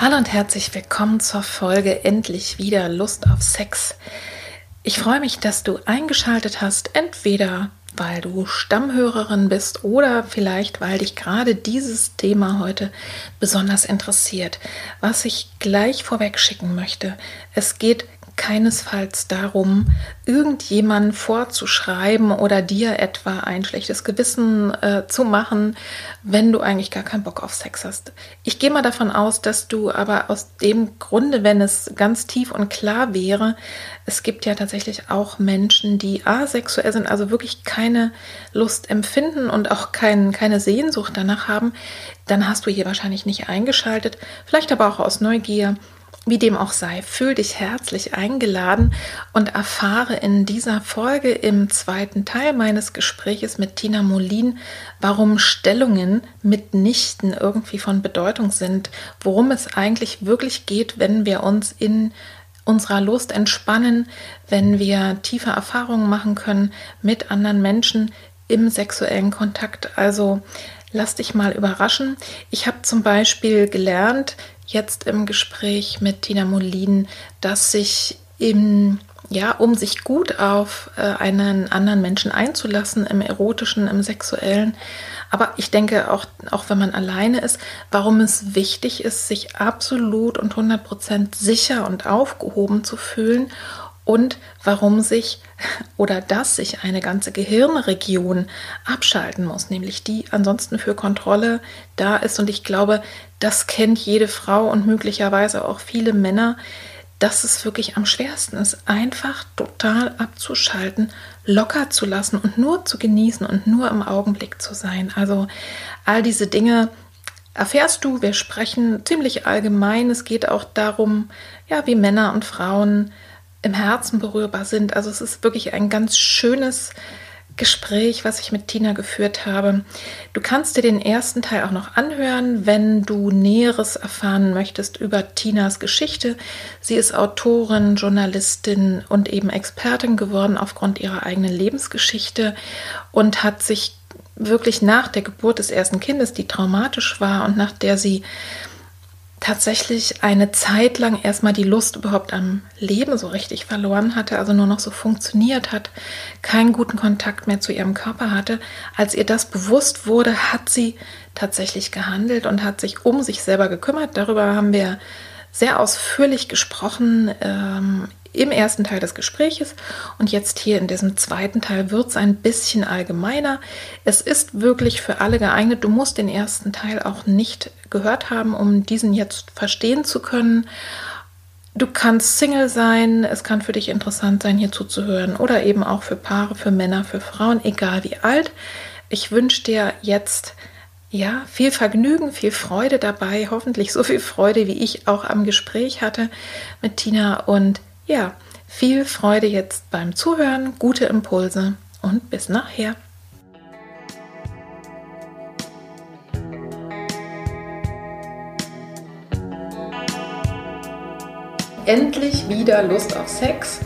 Hallo und herzlich willkommen zur Folge Endlich wieder Lust auf Sex. Ich freue mich, dass du eingeschaltet hast, entweder weil du Stammhörerin bist oder vielleicht weil dich gerade dieses Thema heute besonders interessiert. Was ich gleich vorweg schicken möchte, es geht keinesfalls darum, irgendjemanden vorzuschreiben oder dir etwa ein schlechtes Gewissen äh, zu machen, wenn du eigentlich gar keinen Bock auf Sex hast. Ich gehe mal davon aus, dass du aber aus dem Grunde, wenn es ganz tief und klar wäre, es gibt ja tatsächlich auch Menschen, die asexuell sind, also wirklich keine Lust empfinden und auch kein, keine Sehnsucht danach haben, dann hast du hier wahrscheinlich nicht eingeschaltet, vielleicht aber auch aus Neugier wie dem auch sei, fühl dich herzlich eingeladen und erfahre in dieser Folge im zweiten Teil meines Gespräches mit Tina Molin, warum Stellungen mitnichten irgendwie von Bedeutung sind, worum es eigentlich wirklich geht, wenn wir uns in unserer Lust entspannen, wenn wir tiefe Erfahrungen machen können mit anderen Menschen im sexuellen Kontakt. Also lass dich mal überraschen. Ich habe zum Beispiel gelernt, jetzt im Gespräch mit Tina Molin, dass sich im ja, um sich gut auf äh, einen anderen Menschen einzulassen, im erotischen, im sexuellen. Aber ich denke auch, auch wenn man alleine ist, warum es wichtig ist, sich absolut und 100% sicher und aufgehoben zu fühlen und warum sich oder dass sich eine ganze Gehirnregion abschalten muss, nämlich die ansonsten für Kontrolle da ist. Und ich glaube, das kennt jede Frau und möglicherweise auch viele Männer, dass es wirklich am schwersten ist, einfach total abzuschalten, locker zu lassen und nur zu genießen und nur im Augenblick zu sein. Also all diese Dinge erfährst du. Wir sprechen ziemlich allgemein. Es geht auch darum, ja, wie Männer und Frauen im Herzen berührbar sind. Also es ist wirklich ein ganz schönes Gespräch, was ich mit Tina geführt habe. Du kannst dir den ersten Teil auch noch anhören, wenn du Näheres erfahren möchtest über Tinas Geschichte. Sie ist Autorin, Journalistin und eben Expertin geworden aufgrund ihrer eigenen Lebensgeschichte und hat sich wirklich nach der Geburt des ersten Kindes, die traumatisch war und nach der sie tatsächlich eine Zeit lang erstmal die Lust überhaupt am Leben so richtig verloren hatte, also nur noch so funktioniert hat, keinen guten Kontakt mehr zu ihrem Körper hatte. Als ihr das bewusst wurde, hat sie tatsächlich gehandelt und hat sich um sich selber gekümmert. Darüber haben wir sehr ausführlich gesprochen ähm, im ersten Teil des Gespräches und jetzt hier in diesem zweiten Teil wird es ein bisschen allgemeiner. Es ist wirklich für alle geeignet. Du musst den ersten Teil auch nicht gehört haben, um diesen jetzt verstehen zu können. Du kannst Single sein, es kann für dich interessant sein, hier zuzuhören oder eben auch für Paare, für Männer, für Frauen, egal wie alt. Ich wünsche dir jetzt ja, viel Vergnügen, viel Freude dabei, hoffentlich so viel Freude, wie ich auch am Gespräch hatte mit Tina und ja, viel Freude jetzt beim Zuhören, gute Impulse und bis nachher. Endlich wieder Lust auf Sex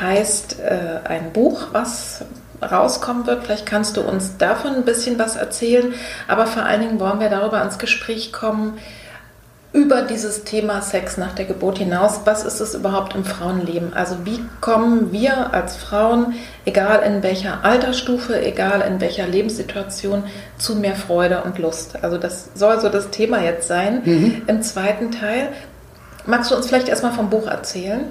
heißt äh, ein Buch, was rauskommen wird. Vielleicht kannst du uns davon ein bisschen was erzählen, aber vor allen Dingen wollen wir darüber ins Gespräch kommen, über dieses Thema Sex nach der Geburt hinaus, was ist es überhaupt im Frauenleben? Also wie kommen wir als Frauen, egal in welcher Altersstufe, egal in welcher Lebenssituation, zu mehr Freude und Lust? Also das soll so das Thema jetzt sein mhm. im zweiten Teil. Magst du uns vielleicht erstmal vom Buch erzählen?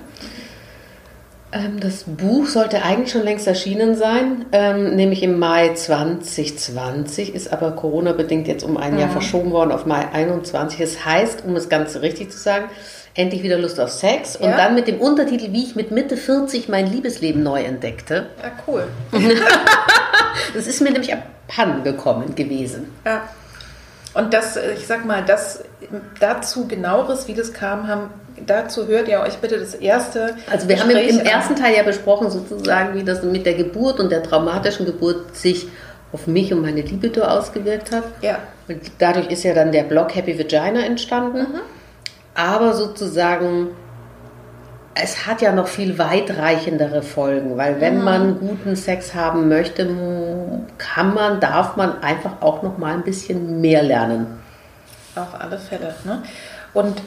Ähm, das Buch sollte eigentlich schon längst erschienen sein, ähm, nämlich im Mai 2020, ist aber Corona-bedingt jetzt um ein mhm. Jahr verschoben worden auf Mai 21. Es das heißt, um es ganz richtig zu sagen, endlich wieder Lust auf Sex und ja. dann mit dem Untertitel, wie ich mit Mitte 40 mein Liebesleben neu entdeckte. Ja, cool. das ist mir nämlich abhanden gekommen gewesen. Ja. Und das, ich sag mal, das dazu genaueres, wie das kam, haben dazu hört ihr euch bitte das erste. Also wir Gespräch haben im, im ersten Teil ja besprochen, sozusagen, wie das mit der Geburt und der traumatischen Geburt sich auf mich und meine Libido ausgewirkt hat. Ja. Und dadurch ist ja dann der Blog Happy Vagina entstanden. Mhm. Aber sozusagen, es hat ja noch viel weitreichendere Folgen, weil wenn mhm. man guten Sex haben möchte, kann man, darf man einfach auch noch mal ein bisschen mehr lernen. Auf alle Fälle. Ne? Und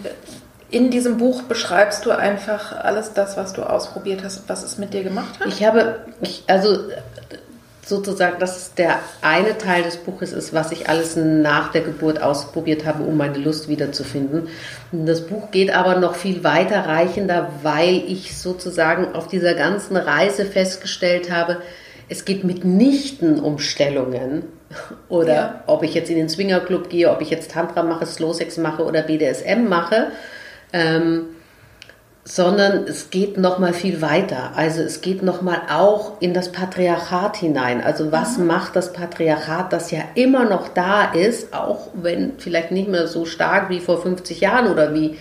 in diesem Buch beschreibst du einfach alles das, was du ausprobiert hast, was es mit dir gemacht hat? Ich habe, ich, also sozusagen, das ist der eine Teil des Buches ist, was ich alles nach der Geburt ausprobiert habe, um meine Lust wiederzufinden. Das Buch geht aber noch viel weiter reichender, weil ich sozusagen auf dieser ganzen Reise festgestellt habe, es geht mitnichten um Stellungen oder ja. ob ich jetzt in den Swingerclub gehe, ob ich jetzt Tantra mache, Slow Sex mache oder BDSM mache, ähm, sondern es geht noch mal viel weiter. Also es geht noch mal auch in das Patriarchat hinein. Also was mhm. macht das Patriarchat, das ja immer noch da ist, auch wenn vielleicht nicht mehr so stark wie vor 50 Jahren oder wie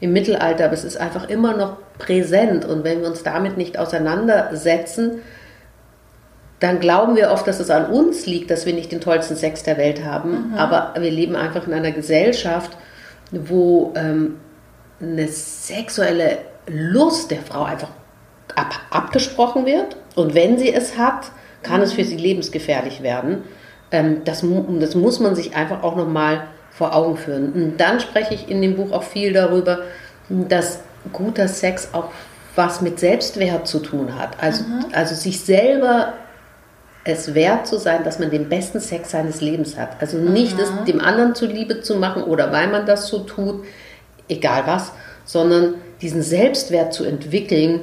im Mittelalter, aber es ist einfach immer noch präsent. Und wenn wir uns damit nicht auseinandersetzen, dann glauben wir oft, dass es an uns liegt, dass wir nicht den tollsten Sex der Welt haben. Mhm. Aber wir leben einfach in einer Gesellschaft, wo ähm, eine sexuelle Lust der Frau einfach ab, abgesprochen wird. Und wenn sie es hat, kann es für sie lebensgefährlich werden. Ähm, das, das muss man sich einfach auch nochmal vor Augen führen. Und dann spreche ich in dem Buch auch viel darüber, dass guter Sex auch was mit Selbstwert zu tun hat. Also, mhm. also sich selber es wert zu sein, dass man den besten Sex seines Lebens hat. Also nicht mhm. es dem anderen zuliebe zu machen oder weil man das so tut, egal was, sondern diesen Selbstwert zu entwickeln,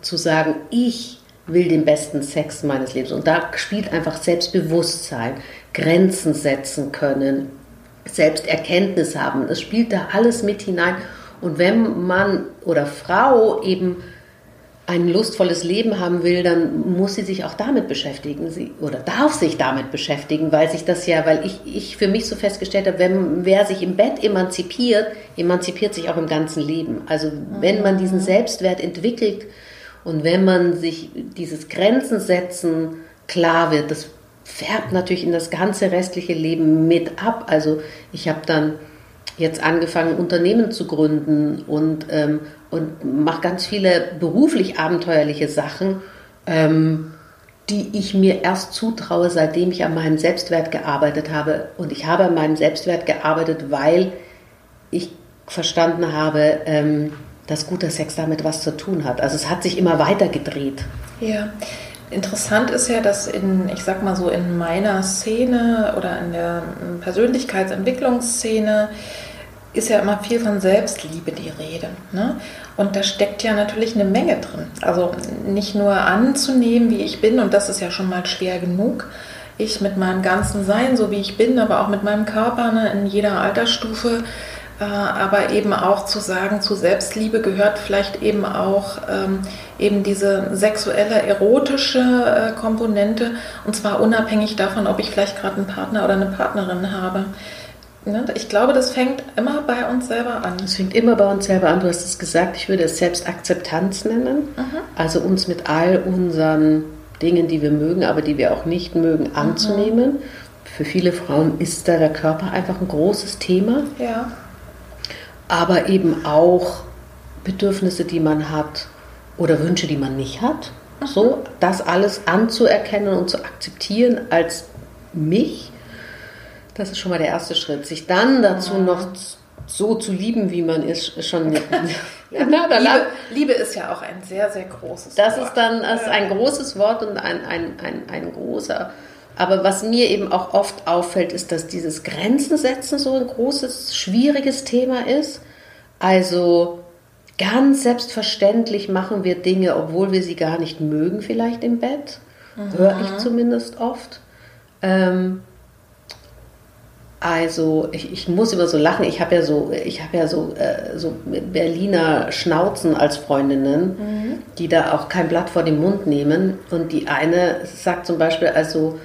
zu sagen, ich will den besten Sex meines Lebens. Und da spielt einfach Selbstbewusstsein, Grenzen setzen können, Selbsterkenntnis haben. Das spielt da alles mit hinein. Und wenn Mann oder Frau eben ein lustvolles Leben haben will, dann muss sie sich auch damit beschäftigen sie, oder darf sich damit beschäftigen, weil sich das ja, weil ich, ich für mich so festgestellt habe, wenn wer sich im Bett emanzipiert, emanzipiert sich auch im ganzen Leben. Also wenn man diesen mhm. Selbstwert entwickelt und wenn man sich dieses Grenzen setzen klar wird, das färbt natürlich in das ganze restliche Leben mit ab. Also ich habe dann jetzt angefangen, Unternehmen zu gründen und ähm, und mache ganz viele beruflich abenteuerliche Sachen, ähm, die ich mir erst zutraue, seitdem ich an meinem Selbstwert gearbeitet habe. Und ich habe an meinem Selbstwert gearbeitet, weil ich verstanden habe, ähm, dass guter Sex damit was zu tun hat. Also es hat sich immer weiter gedreht. Ja. Interessant ist ja, dass in, ich sag mal so, in meiner Szene oder in der Persönlichkeitsentwicklungsszene ist ja immer viel von Selbstliebe die Rede. Ne? Und da steckt ja natürlich eine Menge drin. Also nicht nur anzunehmen, wie ich bin, und das ist ja schon mal schwer genug. Ich mit meinem ganzen Sein, so wie ich bin, aber auch mit meinem Körper ne, in jeder Altersstufe. Äh, aber eben auch zu sagen, zu Selbstliebe gehört vielleicht eben auch ähm, eben diese sexuelle, erotische äh, Komponente. Und zwar unabhängig davon, ob ich vielleicht gerade einen Partner oder eine Partnerin habe. Ne? Ich glaube, das fängt immer bei uns selber an. Es fängt immer bei uns selber an. Du hast es gesagt, ich würde es Selbstakzeptanz nennen. Mhm. Also uns mit all unseren Dingen, die wir mögen, aber die wir auch nicht mögen, mhm. anzunehmen. Mhm. Für viele Frauen ist da der Körper einfach ein großes Thema. Ja. Aber eben auch Bedürfnisse, die man hat oder Wünsche, die man nicht hat. So, das alles anzuerkennen und zu akzeptieren als mich das ist schon mal der erste Schritt. Sich dann dazu noch so zu lieben, wie man ist, schon. ja, na, Liebe, Liebe, ist ja auch ein sehr, sehr großes das Wort. Das ist dann ist ein großes Wort und ein, ein, ein, ein großer. Aber was mir eben auch oft auffällt, ist, dass dieses Grenzen setzen so ein großes, schwieriges Thema ist. Also ganz selbstverständlich machen wir Dinge, obwohl wir sie gar nicht mögen, vielleicht im Bett. Mhm. Höre ich zumindest oft. Ähm, also ich, ich, muss immer so lachen. Ich habe ja so, ich habe ja so, äh, so Berliner Schnauzen als Freundinnen, mhm. die da auch kein Blatt vor den Mund nehmen. Und die eine sagt zum Beispiel, also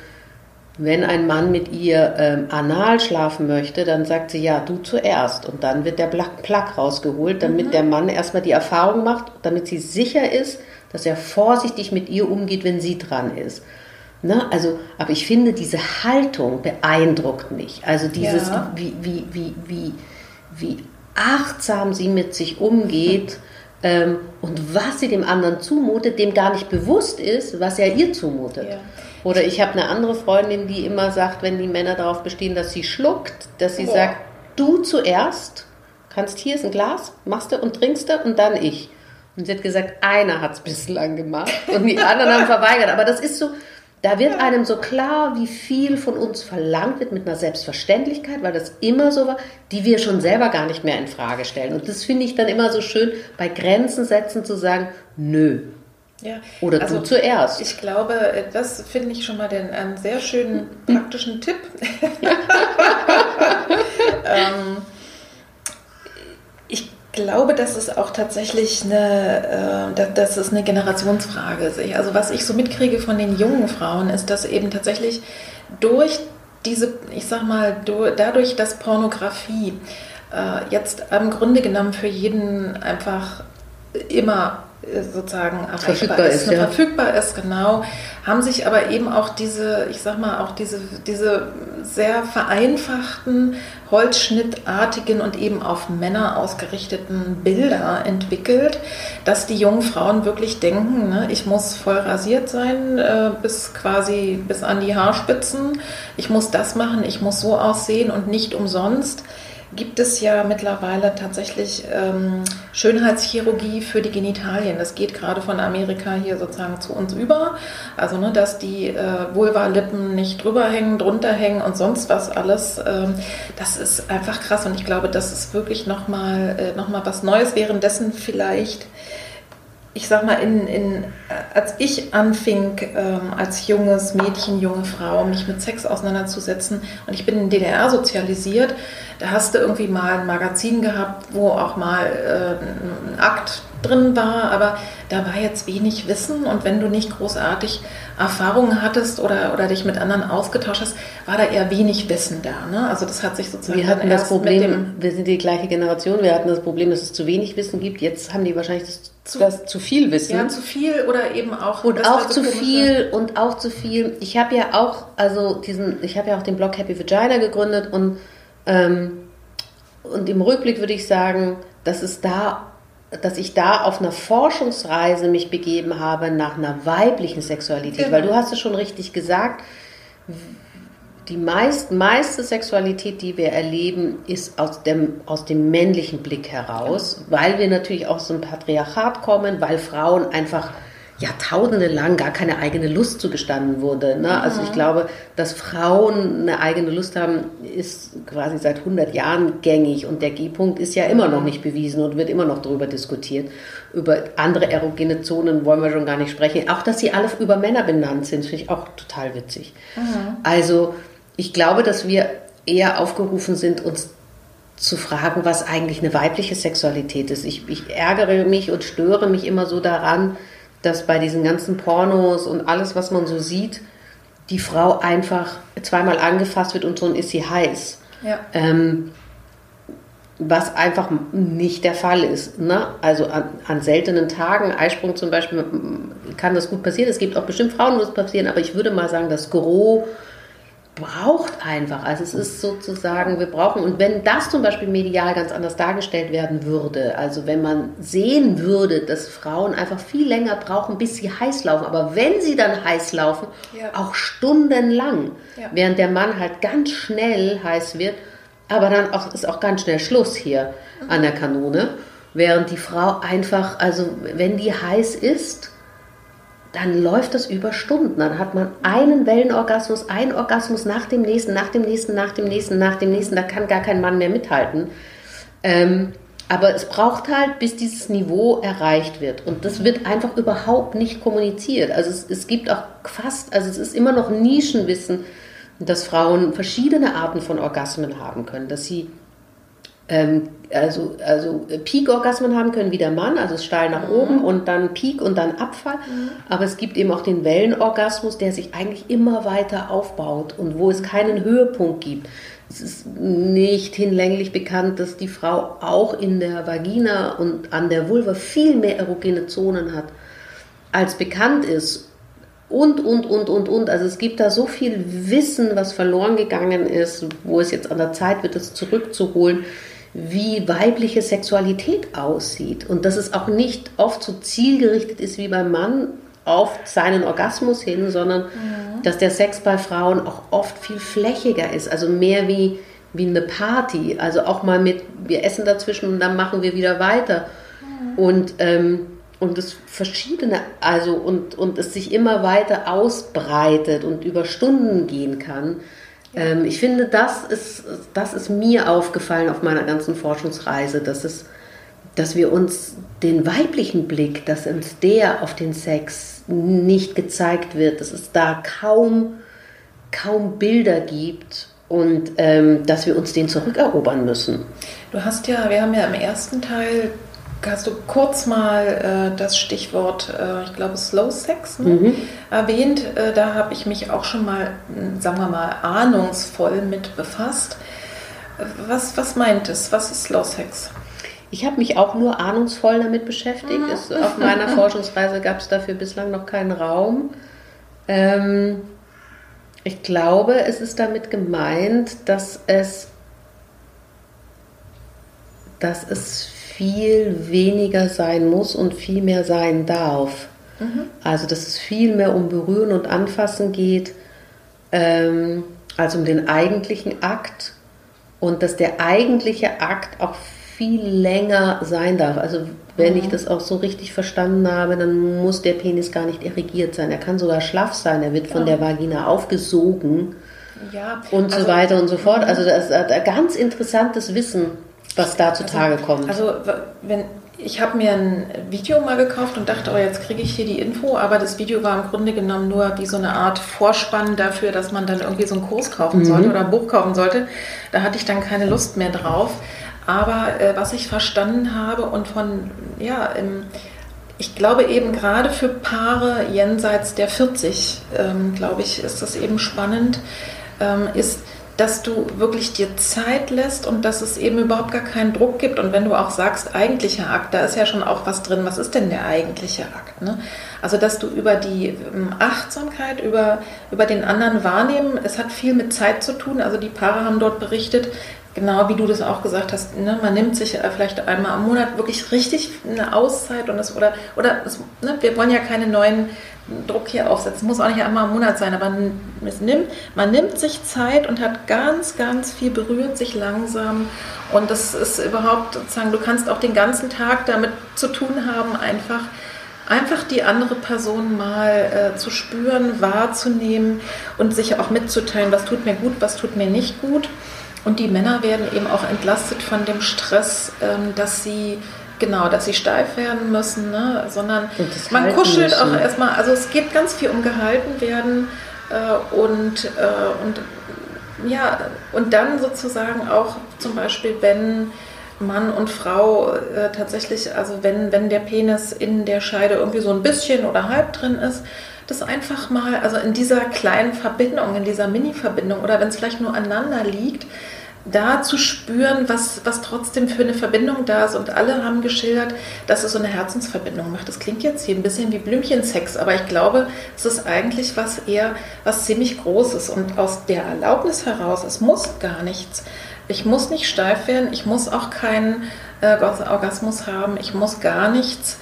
wenn ein Mann mit ihr ähm, anal schlafen möchte, dann sagt sie ja, du zuerst. Und dann wird der Plug rausgeholt, damit mhm. der Mann erstmal die Erfahrung macht, damit sie sicher ist, dass er vorsichtig mit ihr umgeht, wenn sie dran ist. Ne? Also, aber ich finde, diese Haltung beeindruckt mich. Also dieses, ja. wie, wie, wie, wie, wie achtsam sie mit sich umgeht ähm, und was sie dem anderen zumutet, dem gar nicht bewusst ist, was er ihr zumutet. Ja. Oder ich habe eine andere Freundin, die immer sagt, wenn die Männer darauf bestehen, dass sie schluckt, dass sie ja. sagt, du zuerst, kannst hier ist ein Glas, machst du und trinkst du und dann ich. Und sie hat gesagt, einer hat es bislang gemacht und die anderen haben verweigert. Aber das ist so, da wird einem so klar, wie viel von uns verlangt wird mit einer Selbstverständlichkeit, weil das immer so war, die wir schon selber gar nicht mehr in Frage stellen. Und das finde ich dann immer so schön, bei Grenzen setzen zu sagen, nö. Ja, Oder also, du zuerst. Ich glaube, das finde ich schon mal den, einen sehr schönen praktischen Tipp. ähm, glaube, dass es auch tatsächlich eine, äh, dass es eine Generationsfrage ist. Also was ich so mitkriege von den jungen Frauen ist, dass eben tatsächlich durch diese, ich sag mal, dadurch, dass Pornografie äh, jetzt im Grunde genommen für jeden einfach immer sozusagen verfügbar ist, ist ne, ja. verfügbar ist, genau, haben sich aber eben auch diese, ich sag mal, auch diese, diese sehr vereinfachten, holzschnittartigen und eben auf Männer ausgerichteten Bilder entwickelt, dass die jungen Frauen wirklich denken, ne, ich muss voll rasiert sein, äh, bis quasi bis an die Haarspitzen, ich muss das machen, ich muss so aussehen und nicht umsonst gibt es ja mittlerweile tatsächlich ähm, Schönheitschirurgie für die Genitalien. Das geht gerade von Amerika hier sozusagen zu uns über. Also, ne, dass die äh, Vulva-Lippen nicht drüber hängen, drunter hängen und sonst was alles. Ähm, das ist einfach krass und ich glaube, das ist wirklich nochmal äh, noch was Neues. Währenddessen vielleicht ich sag mal, in, in, als ich anfing, ähm, als junges Mädchen, junge Frau, mich mit Sex auseinanderzusetzen und ich bin in DDR sozialisiert, da hast du irgendwie mal ein Magazin gehabt, wo auch mal äh, ein Akt drin war, aber da war jetzt wenig Wissen und wenn du nicht großartig Erfahrungen hattest oder, oder dich mit anderen ausgetauscht hast, war da eher wenig Wissen da. Ne? Also das hat sich sozusagen. Wir hatten das Problem, wir sind die gleiche Generation, wir hatten das Problem, dass es zu wenig Wissen gibt. Jetzt haben die wahrscheinlich das zu, das zu viel Wissen. Ja, zu viel oder eben auch. Und auch zu viel und auch zu viel. Ich habe ja auch, also diesen, ich habe ja auch den Blog Happy Vagina gegründet und ähm, und im Rückblick würde ich sagen, dass es da, dass ich da auf einer Forschungsreise mich begeben habe nach einer weiblichen Sexualität, genau. weil du hast es schon richtig gesagt, die meist, meiste Sexualität, die wir erleben, ist aus dem, aus dem männlichen Blick heraus, weil wir natürlich aus so einem Patriarchat kommen, weil Frauen einfach Jahrtausende lang gar keine eigene Lust zugestanden wurde. Ne? Mhm. Also ich glaube, dass Frauen eine eigene Lust haben, ist quasi seit 100 Jahren gängig und der G-Punkt ist ja immer noch nicht bewiesen und wird immer noch darüber diskutiert. Über andere erogene Zonen wollen wir schon gar nicht sprechen. Auch, dass sie alle über Männer benannt sind, finde ich auch total witzig. Mhm. Also ich glaube, dass wir eher aufgerufen sind, uns zu fragen, was eigentlich eine weibliche Sexualität ist. Ich, ich ärgere mich und störe mich immer so daran, dass bei diesen ganzen Pornos und alles, was man so sieht, die Frau einfach zweimal angefasst wird und schon ist sie heiß. Ja. Ähm, was einfach nicht der Fall ist. Ne? Also an, an, seltenen Tagen, Eisprung zum Beispiel, kann das gut passieren. Es gibt auch bestimmt Frauen, wo das passieren, aber ich würde mal sagen, das Gros braucht einfach. Also es ist sozusagen, wir brauchen, und wenn das zum Beispiel medial ganz anders dargestellt werden würde, also wenn man sehen würde, dass Frauen einfach viel länger brauchen, bis sie heiß laufen, aber wenn sie dann heiß laufen, ja. auch stundenlang, ja. während der Mann halt ganz schnell heiß wird, aber dann auch, ist auch ganz schnell Schluss hier an der Kanone. Während die Frau einfach, also wenn die heiß ist, dann läuft das über Stunden. Dann hat man einen Wellenorgasmus, einen Orgasmus nach dem nächsten, nach dem nächsten, nach dem nächsten, nach dem nächsten. Da kann gar kein Mann mehr mithalten. Ähm, aber es braucht halt, bis dieses Niveau erreicht wird. Und das wird einfach überhaupt nicht kommuniziert. Also es, es gibt auch fast, also es ist immer noch Nischenwissen, dass Frauen verschiedene Arten von Orgasmen haben können. Dass sie ähm, also, also Peak-Orgasmen haben können wie der Mann, also steil nach mhm. oben und dann Peak und dann Abfall. Mhm. Aber es gibt eben auch den Wellenorgasmus, der sich eigentlich immer weiter aufbaut und wo es keinen Höhepunkt gibt. Es ist nicht hinlänglich bekannt, dass die Frau auch in der Vagina und an der Vulva viel mehr erogene Zonen hat, als bekannt ist. Und, und, und, und, und. Also es gibt da so viel Wissen, was verloren gegangen ist, wo es jetzt an der Zeit wird, es zurückzuholen wie weibliche Sexualität aussieht und dass es auch nicht oft so zielgerichtet ist wie beim Mann auf seinen Orgasmus hin, sondern ja. dass der Sex bei Frauen auch oft viel flächiger ist, also mehr wie, wie eine Party, also auch mal mit, wir essen dazwischen und dann machen wir wieder weiter ja. und, ähm, und es verschiedene, also und, und es sich immer weiter ausbreitet und über Stunden gehen kann. Ähm, ich finde, das ist, das ist mir aufgefallen auf meiner ganzen Forschungsreise, dass, es, dass wir uns den weiblichen Blick, dass uns der auf den Sex nicht gezeigt wird, dass es da kaum, kaum Bilder gibt und ähm, dass wir uns den zurückerobern müssen. Du hast ja, wir haben ja im ersten Teil hast du kurz mal äh, das Stichwort, äh, ich glaube, Slow Sex ne, mhm. erwähnt. Äh, da habe ich mich auch schon mal, hm, sagen wir mal, ahnungsvoll mit befasst. Was, was meint es? Was ist Slow Sex? Ich habe mich auch nur ahnungsvoll damit beschäftigt. Mhm. Es, auf meiner Forschungsreise gab es dafür bislang noch keinen Raum. Ähm, ich glaube, es ist damit gemeint, dass es, dass es viel weniger sein muss und viel mehr sein darf. Mhm. Also dass es viel mehr um Berühren und Anfassen geht, ähm, als um den eigentlichen Akt und dass der eigentliche Akt auch viel länger sein darf. Also wenn mhm. ich das auch so richtig verstanden habe, dann muss der Penis gar nicht erregiert sein. Er kann sogar schlaff sein. Er wird ja. von der Vagina aufgesogen ja, und also, so weiter und so fort. Mhm. Also das ist ein ganz interessantes Wissen was da zutage also, kommt. Also wenn ich habe mir ein Video mal gekauft und dachte, oh, jetzt kriege ich hier die Info, aber das Video war im Grunde genommen nur wie so eine Art Vorspann dafür, dass man dann irgendwie so einen Kurs kaufen mhm. sollte oder ein Buch kaufen sollte. Da hatte ich dann keine Lust mehr drauf. Aber äh, was ich verstanden habe und von, ja, im, ich glaube eben gerade für Paare jenseits der 40, ähm, glaube ich, ist das eben spannend, ähm, ist, dass du wirklich dir Zeit lässt und dass es eben überhaupt gar keinen Druck gibt. Und wenn du auch sagst, eigentlicher Akt, da ist ja schon auch was drin. Was ist denn der eigentliche Akt? Ne? Also, dass du über die ähm, Achtsamkeit, über, über den anderen wahrnehmen, es hat viel mit Zeit zu tun. Also, die Paare haben dort berichtet, genau wie du das auch gesagt hast, ne, man nimmt sich äh, vielleicht einmal am Monat wirklich richtig eine Auszeit und es, oder, oder es, ne, wir wollen ja keine neuen Druck hier aufsetzen. Muss auch nicht einmal im Monat sein, aber nimmt, man nimmt sich Zeit und hat ganz, ganz viel berührt sich langsam. Und das ist überhaupt sozusagen, du kannst auch den ganzen Tag damit zu tun haben, einfach, einfach die andere Person mal äh, zu spüren, wahrzunehmen und sich auch mitzuteilen, was tut mir gut, was tut mir nicht gut. Und die Männer werden eben auch entlastet von dem Stress, ähm, dass sie Genau, dass sie steif werden müssen, ne? sondern man kuschelt müssen. auch erstmal, also es geht ganz viel um gehalten werden äh, und, äh, und ja, und dann sozusagen auch zum Beispiel, wenn Mann und Frau äh, tatsächlich, also wenn, wenn der Penis in der Scheide irgendwie so ein bisschen oder halb drin ist, das einfach mal, also in dieser kleinen Verbindung, in dieser Mini-Verbindung oder wenn es vielleicht nur aneinander liegt, da zu spüren, was, was trotzdem für eine Verbindung da ist. Und alle haben geschildert, dass es so eine Herzensverbindung macht. Das klingt jetzt hier ein bisschen wie Blümchensex, aber ich glaube, es ist eigentlich was eher, was ziemlich Großes. Und aus der Erlaubnis heraus, es muss gar nichts. Ich muss nicht steif werden, ich muss auch keinen äh, Orgasmus haben, ich muss gar nichts.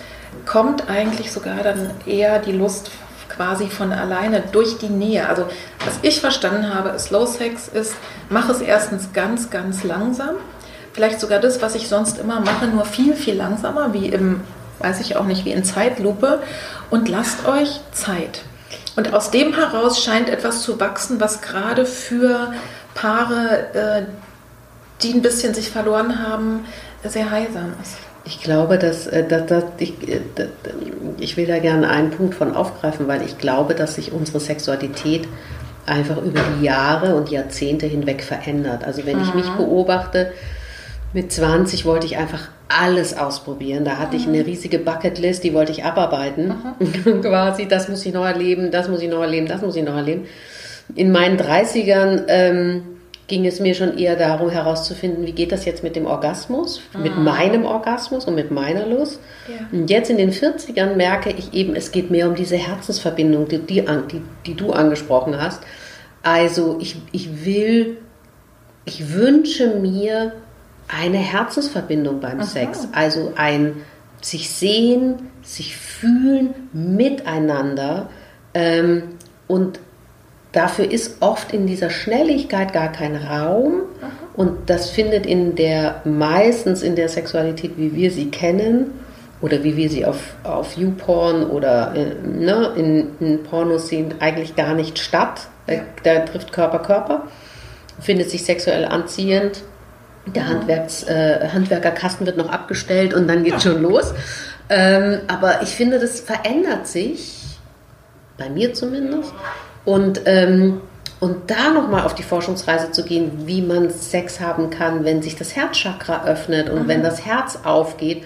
Kommt eigentlich sogar dann eher die Lust quasi von alleine durch die Nähe. Also was ich verstanden habe, Slow Sex ist, mach es erstens ganz, ganz langsam. Vielleicht sogar das, was ich sonst immer mache, nur viel, viel langsamer, wie im, weiß ich auch nicht, wie in Zeitlupe. Und lasst euch Zeit. Und aus dem heraus scheint etwas zu wachsen, was gerade für Paare, äh, die ein bisschen sich verloren haben, sehr heilsam ist. Ich glaube, dass, äh, dass, dass ich, äh, ich will da gerne einen Punkt von aufgreifen, weil ich glaube, dass sich unsere Sexualität einfach über die Jahre und Jahrzehnte hinweg verändert. Also wenn mhm. ich mich mhm. beobachte, mit 20 wollte ich einfach alles ausprobieren. Da hatte mhm. ich eine riesige Bucketlist, die wollte ich abarbeiten. Mhm. Quasi, das muss ich noch erleben, das muss ich noch erleben, das muss ich noch erleben. In meinen 30ern ähm, ging es mir schon eher darum herauszufinden, wie geht das jetzt mit dem Orgasmus, ah. mit meinem Orgasmus und mit meiner Lust. Ja. Und jetzt in den 40ern merke ich eben, es geht mehr um diese Herzensverbindung, die, die, die, die du angesprochen hast. Also ich, ich will, ich wünsche mir eine Herzensverbindung beim Aha. Sex, also ein sich sehen, sich fühlen miteinander ähm, und Dafür ist oft in dieser Schnelligkeit gar kein Raum. Aha. Und das findet in der, meistens in der Sexualität, wie wir sie kennen, oder wie wir sie auf, auf YouPorn oder äh, ne, in, in Pornos sehen, eigentlich gar nicht statt. Ja. Da, trifft Körper Körper, findet sich sexuell anziehend. Der Handwerks, äh, Handwerkerkasten wird noch abgestellt und dann geht schon los. Ähm, aber ich finde, das verändert sich, bei mir zumindest, und, ähm, und da nochmal auf die Forschungsreise zu gehen, wie man Sex haben kann, wenn sich das Herzchakra öffnet und mhm. wenn das Herz aufgeht.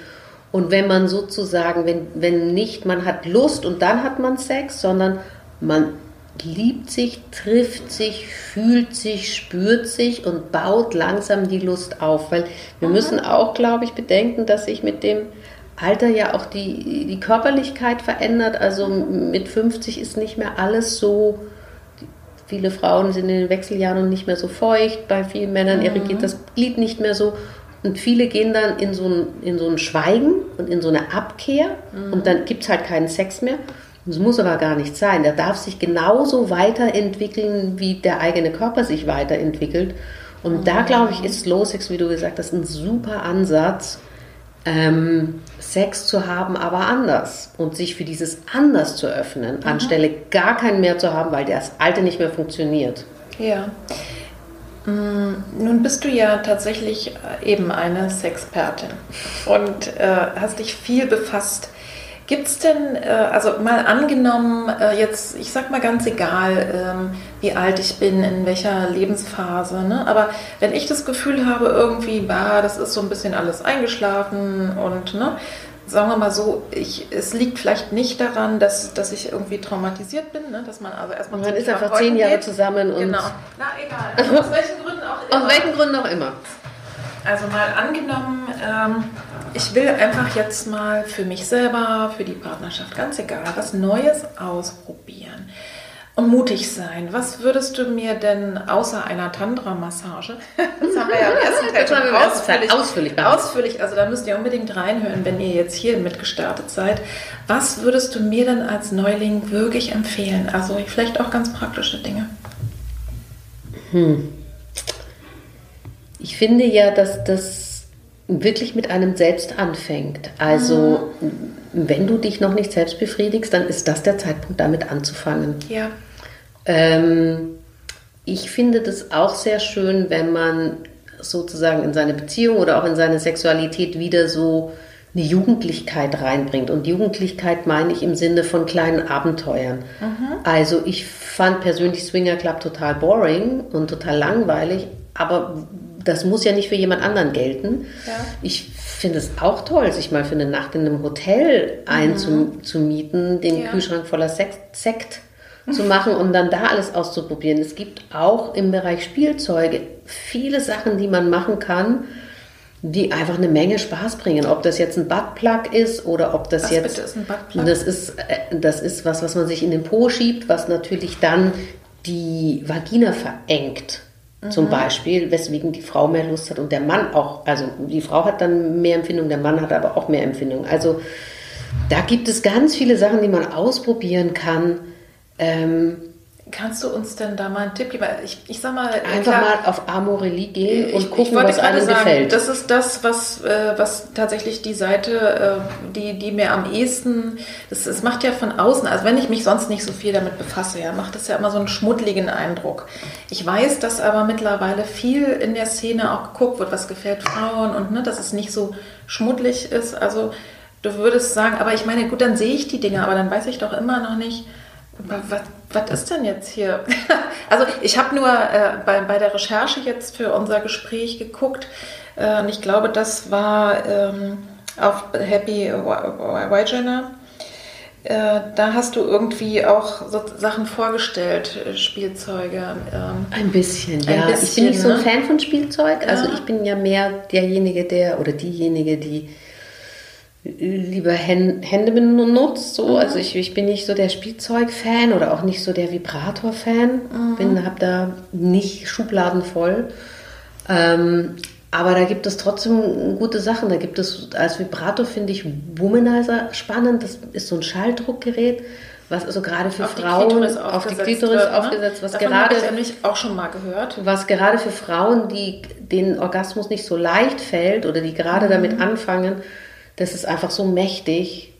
Und wenn man sozusagen, wenn, wenn nicht man hat Lust und dann hat man Sex, sondern man liebt sich, trifft sich, fühlt sich, spürt sich und baut langsam die Lust auf. Weil wir mhm. müssen auch, glaube ich, bedenken, dass sich mit dem Alter ja auch die, die Körperlichkeit verändert. Also mit 50 ist nicht mehr alles so. Viele Frauen sind in den Wechseljahren und nicht mehr so feucht. Bei vielen Männern mhm. irrigiert das Glied nicht mehr so. Und viele gehen dann in so ein, in so ein Schweigen und in so eine Abkehr. Mhm. Und dann gibt es halt keinen Sex mehr. Das muss aber gar nicht sein. Der darf sich genauso weiterentwickeln, wie der eigene Körper sich weiterentwickelt. Und mhm. da, glaube ich, ist Slow Sex, wie du gesagt hast, ein super Ansatz, ähm, Sex zu haben, aber anders und sich für dieses anders zu öffnen, mhm. anstelle gar keinen mehr zu haben, weil das alte nicht mehr funktioniert. Ja. Mm, nun bist du ja tatsächlich eben eine Sexpertin und äh, hast dich viel befasst Gibt es denn, äh, also mal angenommen, äh, jetzt, ich sag mal ganz egal, ähm, wie alt ich bin, in welcher Lebensphase, ne? aber wenn ich das Gefühl habe, irgendwie, bah, das ist so ein bisschen alles eingeschlafen und, ne, sagen wir mal so, ich, es liegt vielleicht nicht daran, dass, dass ich irgendwie traumatisiert bin, ne? dass man also erstmal. Man ist einfach zehn Jahre geht. zusammen und. Genau. Na egal. Also aus welchen Gründen auch immer. Aus welchen Gründen auch immer. Also mal angenommen, ähm, ich will einfach jetzt mal für mich selber, für die Partnerschaft, ganz egal, was Neues ausprobieren und mutig sein. Was würdest du mir denn außer einer Tantra-Massage, das haben wir ja im ersten Teil schon ausführlich, ausführlich, ausführlich, also da müsst ihr unbedingt reinhören, wenn ihr jetzt hier mitgestartet seid. Was würdest du mir denn als Neuling wirklich empfehlen? Also vielleicht auch ganz praktische Dinge. Hm. Ich finde ja, dass das wirklich mit einem selbst anfängt. Also mhm. wenn du dich noch nicht selbst befriedigst, dann ist das der Zeitpunkt, damit anzufangen. Ja. Ähm, ich finde das auch sehr schön, wenn man sozusagen in seine Beziehung oder auch in seine Sexualität wieder so eine Jugendlichkeit reinbringt. Und Jugendlichkeit meine ich im Sinne von kleinen Abenteuern. Mhm. Also ich fand persönlich Swinger Club total boring und total langweilig, aber das muss ja nicht für jemand anderen gelten. Ja. Ich finde es auch toll, sich mal für eine Nacht in einem Hotel einzumieten, mhm. den ja. Kühlschrank voller Sekt, Sekt zu machen und dann da alles auszuprobieren. Es gibt auch im Bereich Spielzeuge viele Sachen, die man machen kann, die einfach eine Menge Spaß bringen. Ob das jetzt ein Buttplug ist oder ob das was jetzt. Bitte ist ein Buttplug? Das ist, äh, das ist was, was man sich in den Po schiebt, was natürlich dann die Vagina verengt. Zum mhm. Beispiel, weswegen die Frau mehr Lust hat und der Mann auch. Also die Frau hat dann mehr Empfindung, der Mann hat aber auch mehr Empfindung. Also da gibt es ganz viele Sachen, die man ausprobieren kann. Ähm, Kannst du uns denn da mal einen Tipp geben? Ich, ich sag mal, einfach klar, mal auf Amorelie gehen und ich, gucken, ich was einem sagen, gefällt. Das ist das, was, äh, was tatsächlich die Seite, äh, die, die mir am ehesten, das, das macht ja von außen, also wenn ich mich sonst nicht so viel damit befasse, ja, macht das ja immer so einen schmuddeligen Eindruck. Ich weiß, dass aber mittlerweile viel in der Szene auch geguckt wird, was gefällt Frauen und ne, dass es nicht so schmuddelig ist. Also du würdest sagen, aber ich meine, gut, dann sehe ich die Dinge, aber dann weiß ich doch immer noch nicht, was, was ist denn jetzt hier? also ich habe nur äh, bei, bei der Recherche jetzt für unser Gespräch geguckt äh, und ich glaube, das war ähm, auf Happy Wygener. Äh, da hast du irgendwie auch so Sachen vorgestellt, äh, Spielzeuge. Ähm, ein bisschen, ja. Ein bisschen, ich bin nicht so ein ne? Fan von Spielzeug. Also ja. ich bin ja mehr derjenige, der oder diejenige, die lieber Hände benutzt. So. Mhm. Also ich, ich bin nicht so der Spielzeug-Fan oder auch nicht so der Vibrator-Fan. Mhm. Bin, habe da nicht Schubladen voll. Ähm, aber da gibt es trotzdem gute Sachen. Da gibt es als Vibrator finde ich Womanizer spannend. Das ist so ein Schalldruckgerät, was also gerade für auf Frauen die auf die Klitoris wird, ne? aufgesetzt, was Davon gerade ich nämlich auch schon mal gehört. Was gerade für Frauen, die den Orgasmus nicht so leicht fällt oder die gerade mhm. damit anfangen, das ist einfach so mächtig,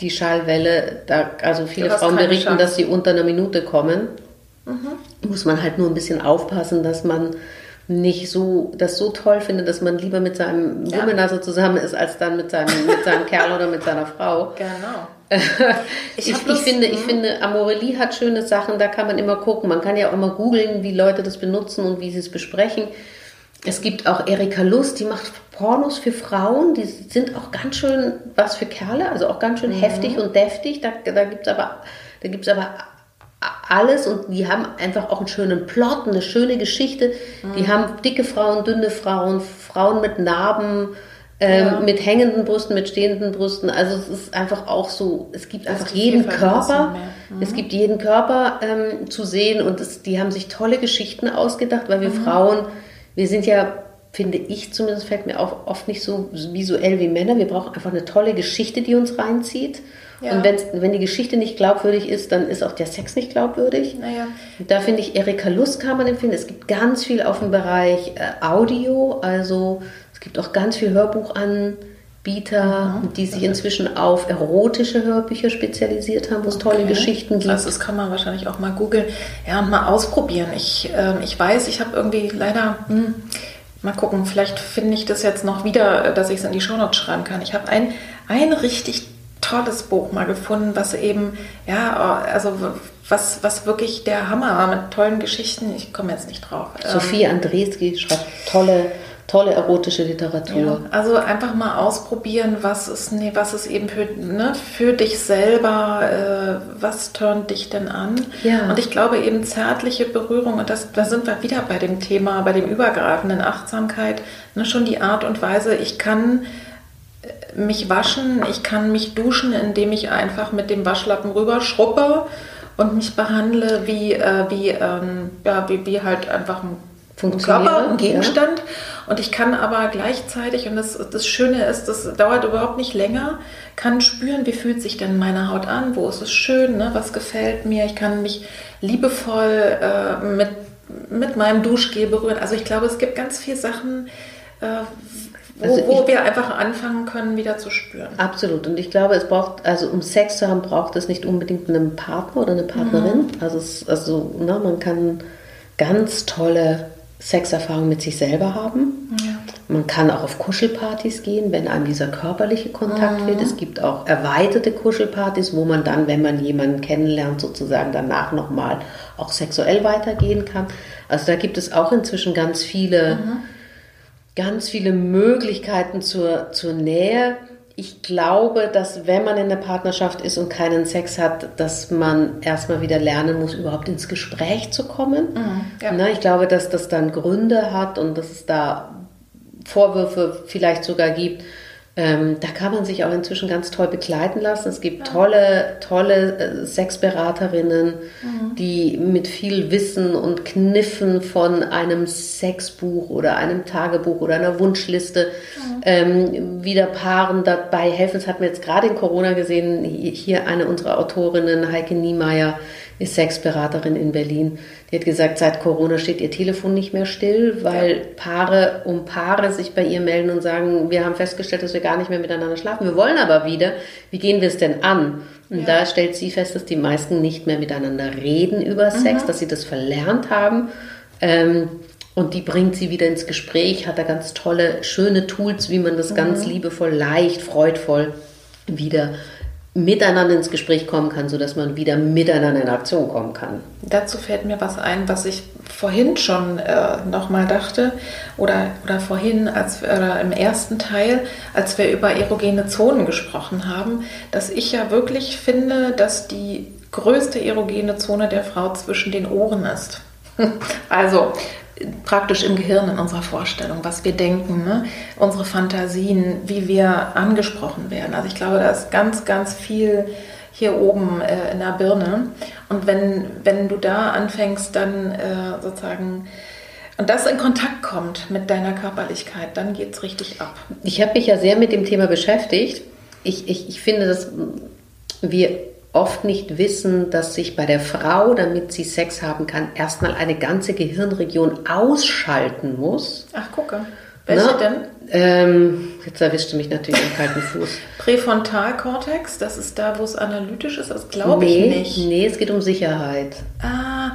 die Schallwelle. Da, also viele Frauen berichten, Chance. dass sie unter einer Minute kommen. Mhm. Muss man halt nur ein bisschen aufpassen, dass man nicht so das so toll findet, dass man lieber mit seinem ja. Womanizer zusammen ist, als dann mit seinem, mit seinem Kerl oder mit seiner Frau. Genau. ich, ich, ich, finde, ich mhm. finde, Amorelie hat schöne Sachen, da kann man immer gucken. Man kann ja auch mal googeln, wie Leute das benutzen und wie sie es besprechen. Es gibt auch Erika Lust, die macht Pornos für Frauen, die sind auch ganz schön was für Kerle, also auch ganz schön mhm. heftig und deftig. Da, da gibt es aber, aber alles und die haben einfach auch einen schönen Plot, eine schöne Geschichte. Mhm. Die haben dicke Frauen, dünne Frauen, Frauen mit Narben, ähm, ja. mit hängenden Brüsten, mit stehenden Brüsten. Also es ist einfach auch so, es gibt das einfach jeden Körper. Mhm. Es gibt jeden Körper ähm, zu sehen und es, die haben sich tolle Geschichten ausgedacht, weil wir mhm. Frauen wir sind ja, finde ich zumindest, fällt mir auf, oft nicht so visuell wie Männer. Wir brauchen einfach eine tolle Geschichte, die uns reinzieht. Ja. Und wenn die Geschichte nicht glaubwürdig ist, dann ist auch der Sex nicht glaubwürdig. Naja. Da finde ich, Erika Lust kann man empfehlen. Es gibt ganz viel auf dem Bereich äh, Audio. Also es gibt auch ganz viel Hörbuch an. Bieter, mhm. die sich inzwischen auf erotische Hörbücher spezialisiert haben, wo es tolle Geschichten gibt. Also das kann man wahrscheinlich auch mal googeln. Ja, und mal ausprobieren. Ich, äh, ich weiß, ich habe irgendwie leider, hm, mal gucken, vielleicht finde ich das jetzt noch wieder, dass ich es in die Shownotes schreiben kann. Ich habe ein, ein richtig tolles Buch mal gefunden, was eben, ja, also was, was wirklich der Hammer war mit tollen Geschichten. Ich komme jetzt nicht drauf. Sophie ähm, Andreski schreibt tolle tolle erotische Literatur. Ja, also einfach mal ausprobieren, was ist, nee, was ist eben für, ne, für dich selber, äh, was turnt dich denn an? Ja. Und ich glaube eben zärtliche Berührung, und das, da sind wir wieder bei dem Thema, bei dem übergreifenden Achtsamkeit, ne, schon die Art und Weise, ich kann äh, mich waschen, ich kann mich duschen, indem ich einfach mit dem Waschlappen rüberschruppe und mich behandle wie, äh, wie, ähm, ja, wie, wie halt einfach ein Körper, ein Gegenstand. Ja. Und ich kann aber gleichzeitig, und das, das Schöne ist, das dauert überhaupt nicht länger, kann spüren, wie fühlt sich denn meine Haut an, wo ist es schön, ne? was gefällt mir. Ich kann mich liebevoll äh, mit, mit meinem Duschgel berühren. Also ich glaube, es gibt ganz viele Sachen, äh, wo, also wo wir einfach anfangen können, wieder zu spüren. Absolut. Und ich glaube, es braucht, also um Sex zu haben, braucht es nicht unbedingt einen Partner oder eine Partnerin. Mhm. Also, es, also ne, man kann ganz tolle Sexerfahrung mit sich selber haben. Ja. Man kann auch auf Kuschelpartys gehen, wenn einem dieser körperliche Kontakt mhm. wird. Es gibt auch erweiterte Kuschelpartys, wo man dann, wenn man jemanden kennenlernt, sozusagen danach nochmal auch sexuell weitergehen kann. Also da gibt es auch inzwischen ganz viele, mhm. ganz viele Möglichkeiten zur, zur Nähe ich glaube, dass wenn man in der Partnerschaft ist und keinen Sex hat, dass man erstmal wieder lernen muss, überhaupt ins Gespräch zu kommen. Mhm, ja. Ne, ich glaube, dass das dann Gründe hat und dass es da Vorwürfe vielleicht sogar gibt, ähm, da kann man sich auch inzwischen ganz toll begleiten lassen. Es gibt tolle, tolle äh, Sexberaterinnen, mhm. die mit viel Wissen und Kniffen von einem Sexbuch oder einem Tagebuch oder einer Wunschliste mhm. ähm, wieder Paaren dabei helfen. Das hatten wir jetzt gerade in Corona gesehen. Hier eine unserer Autorinnen, Heike Niemeyer, ist Sexberaterin in Berlin. Die hat gesagt, seit Corona steht ihr Telefon nicht mehr still, weil Paare um Paare sich bei ihr melden und sagen, wir haben festgestellt, dass wir gar nicht mehr miteinander schlafen. Wir wollen aber wieder. Wie gehen wir es denn an? Und ja. da stellt sie fest, dass die meisten nicht mehr miteinander reden über Sex, mhm. dass sie das verlernt haben. Ähm, und die bringt sie wieder ins Gespräch, hat da ganz tolle, schöne Tools, wie man das mhm. ganz liebevoll, leicht, freudvoll wieder miteinander ins Gespräch kommen kann, sodass man wieder miteinander in Aktion kommen kann. Dazu fällt mir was ein, was ich vorhin schon äh, nochmal dachte oder, oder vorhin als oder im ersten Teil, als wir über erogene Zonen gesprochen haben, dass ich ja wirklich finde, dass die größte erogene Zone der Frau zwischen den Ohren ist. also praktisch im Gehirn in unserer Vorstellung, was wir denken, ne? unsere Fantasien, wie wir angesprochen werden. Also ich glaube, da ist ganz, ganz viel hier oben äh, in der Birne. Und wenn, wenn du da anfängst, dann äh, sozusagen und das in Kontakt kommt mit deiner Körperlichkeit, dann geht es richtig ab. Ich habe mich ja sehr mit dem Thema beschäftigt. Ich, ich, ich finde, dass wir oft nicht wissen, dass sich bei der Frau, damit sie Sex haben kann, erstmal eine ganze Gehirnregion ausschalten muss. Ach, gucke. Welche Na, denn? Ähm, jetzt erwischte mich natürlich am kalten Fuß. Präfrontalkortex, das ist da, wo es analytisch ist, das glaube nee, ich nicht. Nee, es geht um Sicherheit. Ah,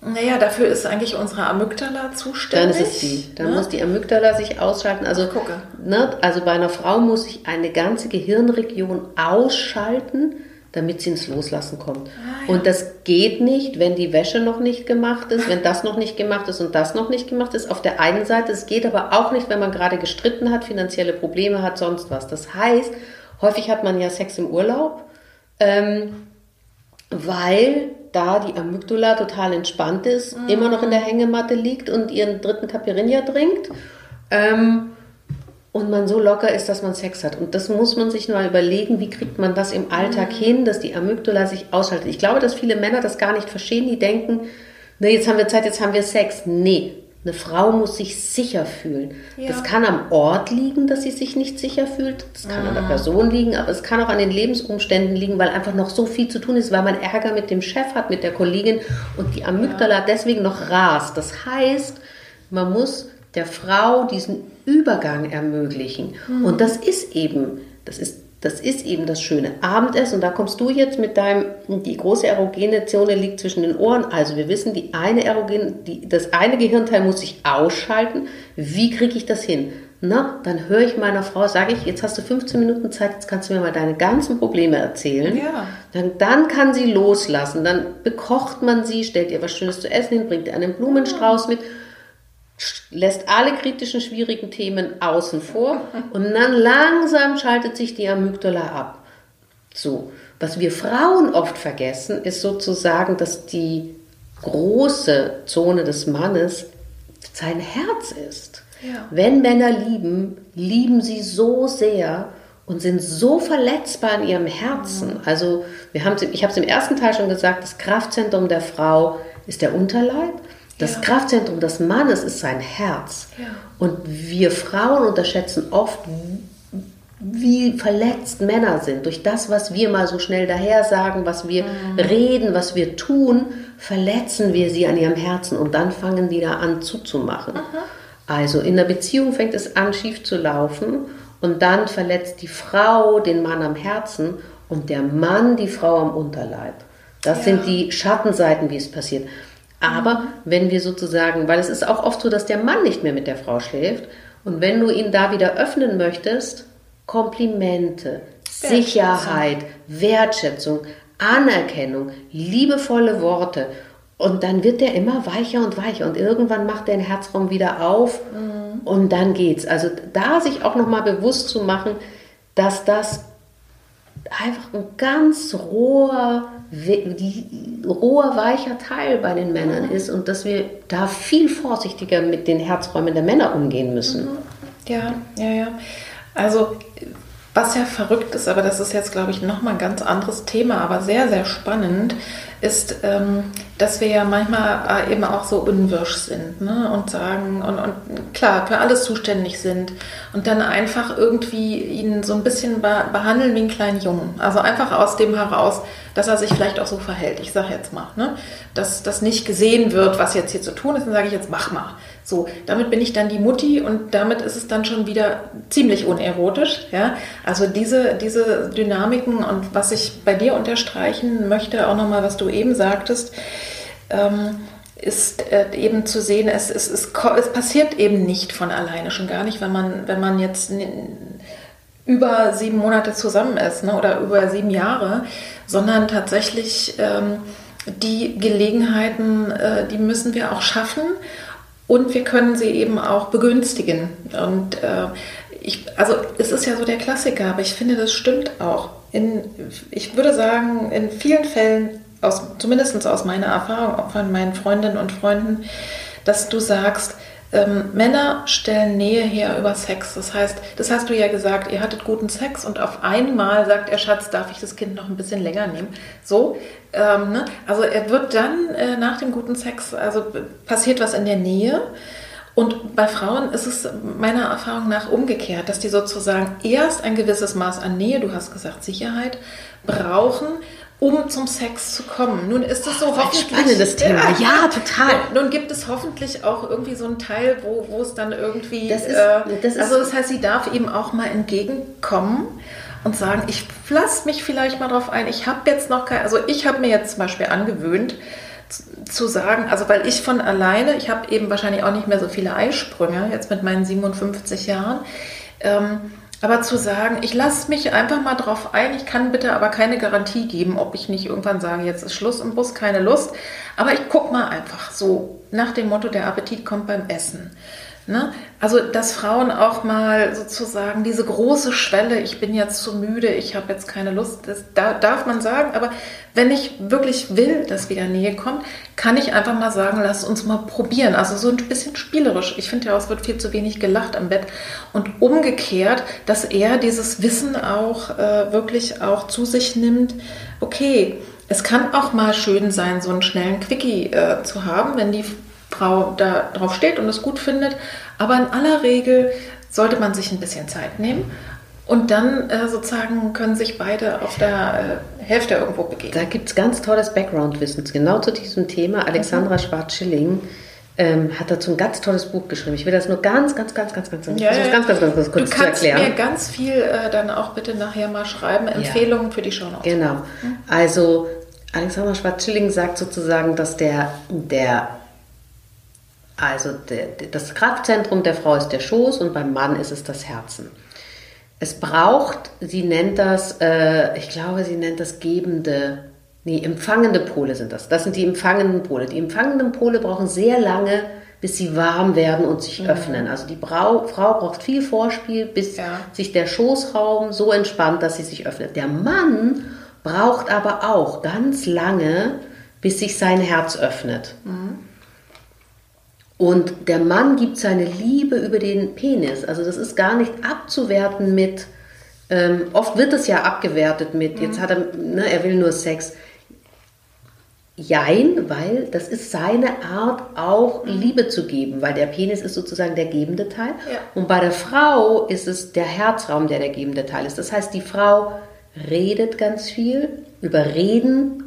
naja, dafür ist eigentlich unsere Amygdala zuständig. Dann ist es die. Dann ne? muss die Amygdala sich ausschalten. Also, Gucke. Ne, also bei einer Frau muss sich eine ganze Gehirnregion ausschalten, damit sie ins Loslassen kommt. Ah, ja. Und das geht nicht, wenn die Wäsche noch nicht gemacht ist, wenn das noch nicht gemacht ist und das noch nicht gemacht ist. Auf der einen Seite, es geht aber auch nicht, wenn man gerade gestritten hat, finanzielle Probleme hat, sonst was. Das heißt, häufig hat man ja Sex im Urlaub, ähm, weil da die Amygdala total entspannt ist, mhm. immer noch in der Hängematte liegt und ihren dritten Caipirinha trinkt. Ähm, und man so locker ist, dass man Sex hat. Und das muss man sich mal überlegen, wie kriegt man das im Alltag mhm. hin, dass die Amygdala sich ausschaltet. Ich glaube, dass viele Männer das gar nicht verstehen, die denken, na, jetzt haben wir Zeit, jetzt haben wir Sex. Nee, eine Frau muss sich sicher fühlen. Ja. Das kann am Ort liegen, dass sie sich nicht sicher fühlt. Das kann ah. an der ah. Person liegen, aber es kann auch an den Lebensumständen liegen, weil einfach noch so viel zu tun ist, weil man Ärger mit dem Chef hat, mit der Kollegin und die Amygdala ja. deswegen noch rast. Das heißt, man muss der Frau diesen Übergang ermöglichen. Mhm. Und das ist eben, das ist, das ist eben das schöne Abendessen. Und da kommst du jetzt mit deinem, die große erogene Zone liegt zwischen den Ohren. Also wir wissen, die eine erogene, die, das eine Gehirnteil muss sich ausschalten. Wie kriege ich das hin? Na, dann höre ich meiner Frau, sage ich, jetzt hast du 15 Minuten Zeit, jetzt kannst du mir mal deine ganzen Probleme erzählen. Ja. Dann, dann kann sie loslassen. Dann bekocht man sie, stellt ihr was Schönes zu essen hin, bringt ihr einen Blumenstrauß mit lässt alle kritischen, schwierigen Themen außen vor und dann langsam schaltet sich die Amygdala ab. So, was wir Frauen oft vergessen, ist sozusagen, dass die große Zone des Mannes sein Herz ist. Ja. Wenn Männer lieben, lieben sie so sehr und sind so verletzbar in ihrem Herzen. Also wir haben, ich habe es im ersten Teil schon gesagt, das Kraftzentrum der Frau ist der Unterleib. Das ja. Kraftzentrum des Mannes ist sein Herz. Ja. Und wir Frauen unterschätzen oft, wie verletzt Männer sind. Durch das, was wir mal so schnell daher sagen, was wir mhm. reden, was wir tun, verletzen wir sie an ihrem Herzen und dann fangen die da an zuzumachen. Mhm. Also in der Beziehung fängt es an, schief zu laufen und dann verletzt die Frau den Mann am Herzen und der Mann die Frau am Unterleib. Das ja. sind die Schattenseiten, wie es passiert. Aber wenn wir sozusagen, weil es ist auch oft so, dass der Mann nicht mehr mit der Frau schläft und wenn du ihn da wieder öffnen möchtest, Komplimente, Wertschätzung. Sicherheit, Wertschätzung, Anerkennung, liebevolle Worte und dann wird der immer weicher und weicher und irgendwann macht der den Herzraum wieder auf mhm. und dann geht's. Also da sich auch noch mal bewusst zu machen, dass das einfach ein ganz roher roher, weicher Teil bei den Männern ist und dass wir da viel vorsichtiger mit den Herzräumen der Männer umgehen müssen. Mhm. Ja, ja, ja. Also was ja verrückt ist, aber das ist jetzt, glaube ich, nochmal ein ganz anderes Thema, aber sehr, sehr spannend. ist, ähm, dass wir ja manchmal äh, eben auch so unwirsch sind ne? und sagen und, und klar für alles zuständig sind und dann einfach irgendwie ihn so ein bisschen behandeln wie einen kleinen Jungen. Also einfach aus dem heraus, dass er sich vielleicht auch so verhält. Ich sage jetzt mal, ne? dass das nicht gesehen wird, was jetzt hier zu tun ist, dann sage ich jetzt mach mal. So, damit bin ich dann die Mutti und damit ist es dann schon wieder ziemlich unerotisch. Ja? Also diese, diese Dynamiken und was ich bei dir unterstreichen möchte, auch nochmal, was du eben sagtest, ähm, ist äh, eben zu sehen, es, es, es, es passiert eben nicht von alleine, schon gar nicht, wenn man, wenn man jetzt über sieben Monate zusammen ist ne, oder über sieben Jahre, sondern tatsächlich ähm, die Gelegenheiten, äh, die müssen wir auch schaffen und wir können sie eben auch begünstigen. Und äh, ich, also es ist ja so der Klassiker, aber ich finde, das stimmt auch. In, ich würde sagen, in vielen Fällen, aus, zumindest aus meiner Erfahrung, auch von meinen Freundinnen und Freunden, dass du sagst, ähm, Männer stellen Nähe her über Sex. Das heißt, das hast du ja gesagt, ihr hattet guten Sex und auf einmal sagt er, Schatz, darf ich das Kind noch ein bisschen länger nehmen? So, ähm, ne? also er wird dann äh, nach dem guten Sex, also passiert was in der Nähe. Und bei Frauen ist es meiner Erfahrung nach umgekehrt, dass die sozusagen erst ein gewisses Maß an Nähe, du hast gesagt Sicherheit, brauchen, um zum Sex zu kommen. Nun ist es so oh, hoffentlich. Spannendes Thema, ja, ja total. Nun gibt es hoffentlich auch irgendwie so einen Teil, wo, wo es dann irgendwie. Das ist, äh, das also, das heißt, sie darf ihm auch mal entgegenkommen und sagen, ich lasse mich vielleicht mal drauf ein. Ich habe jetzt noch kein. Also, ich habe mir jetzt zum Beispiel angewöhnt, zu sagen, also weil ich von alleine, ich habe eben wahrscheinlich auch nicht mehr so viele Eisprünge, jetzt mit meinen 57 Jahren. Ähm, aber zu sagen, ich lasse mich einfach mal drauf ein, ich kann bitte aber keine Garantie geben, ob ich nicht irgendwann sage, jetzt ist Schluss im Bus, keine Lust. Aber ich gucke mal einfach so nach dem Motto, der Appetit kommt beim Essen. Ne? Also, dass Frauen auch mal sozusagen diese große Schwelle, ich bin jetzt zu müde, ich habe jetzt keine Lust, das da, darf man sagen. Aber wenn ich wirklich will, dass wieder Nähe kommt, kann ich einfach mal sagen, lass uns mal probieren. Also so ein bisschen spielerisch. Ich finde ja, es wird viel zu wenig gelacht am Bett. Und umgekehrt, dass er dieses Wissen auch äh, wirklich auch zu sich nimmt. Okay, es kann auch mal schön sein, so einen schnellen Quickie äh, zu haben, wenn die Frau da drauf steht und es gut findet. Aber in aller Regel sollte man sich ein bisschen Zeit nehmen. Und dann äh, sozusagen können sich beide auf der äh, Hälfte irgendwo begegnen. Da gibt es ganz tolles Background-Wissen. Genau zu diesem Thema. Alexandra mhm. Schwarz-Schilling ähm, hat dazu ein ganz tolles Buch geschrieben. Ich will das nur ganz, ganz, ganz, ganz, ganz, ja, ganz, ganz, ganz, ganz, ganz kurz du kannst mir ganz viel äh, dann auch bitte nachher mal schreiben. Empfehlungen ja. für die Shownotes. Genau. Mhm. Also Alexandra Schwarz-Schilling sagt sozusagen, dass der, der also das Kraftzentrum der Frau ist der Schoß und beim Mann ist es das Herzen. Es braucht, sie nennt das, äh, ich glaube, sie nennt das gebende, nee, empfangende Pole sind das. Das sind die empfangenden Pole. Die empfangenden Pole brauchen sehr lange, bis sie warm werden und sich mhm. öffnen. Also die Brau, Frau braucht viel Vorspiel, bis ja. sich der Schoßraum so entspannt, dass sie sich öffnet. Der Mann braucht aber auch ganz lange, bis sich sein Herz öffnet. Mhm. Und der Mann gibt seine Liebe über den Penis. Also das ist gar nicht abzuwerten mit, ähm, oft wird es ja abgewertet mit, mhm. jetzt hat er, ne, er will nur Sex. Jein, weil das ist seine Art, auch mhm. Liebe zu geben, weil der Penis ist sozusagen der gebende Teil. Ja. Und bei der Frau ist es der Herzraum, der der gebende Teil ist. Das heißt, die Frau redet ganz viel, über Reden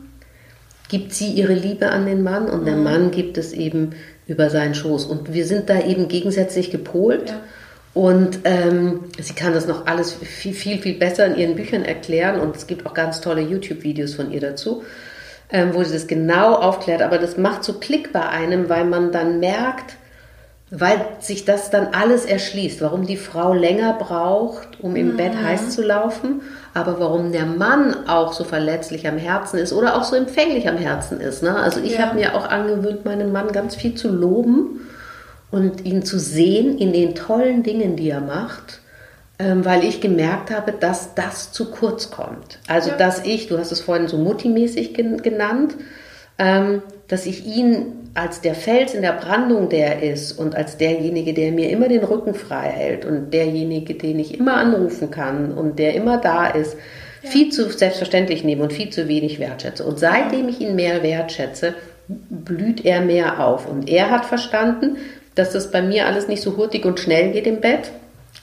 gibt sie ihre Liebe an den Mann und der mhm. Mann gibt es eben über seinen Schoß. Und wir sind da eben gegensätzlich gepolt. Ja. Und ähm, sie kann das noch alles viel, viel, viel besser in ihren Büchern erklären. Und es gibt auch ganz tolle YouTube-Videos von ihr dazu, ähm, wo sie das genau aufklärt. Aber das macht so Klick bei einem, weil man dann merkt, weil sich das dann alles erschließt, warum die Frau länger braucht, um im mhm. Bett heiß zu laufen, aber warum der Mann auch so verletzlich am Herzen ist oder auch so empfänglich am Herzen ist. Ne? Also ich ja. habe mir auch angewöhnt, meinen Mann ganz viel zu loben und ihn zu sehen in den tollen Dingen, die er macht, ähm, weil ich gemerkt habe, dass das zu kurz kommt. Also ja. dass ich, du hast es vorhin so mutimäßig genannt, dass ich ihn als der Fels in der Brandung, der ist und als derjenige, der mir immer den Rücken frei hält und derjenige, den ich immer anrufen kann und der immer da ist, ja. viel zu selbstverständlich nehme und viel zu wenig wertschätze. Und seitdem ich ihn mehr wertschätze, blüht er mehr auf. Und er hat verstanden, dass das bei mir alles nicht so hurtig und schnell geht im Bett.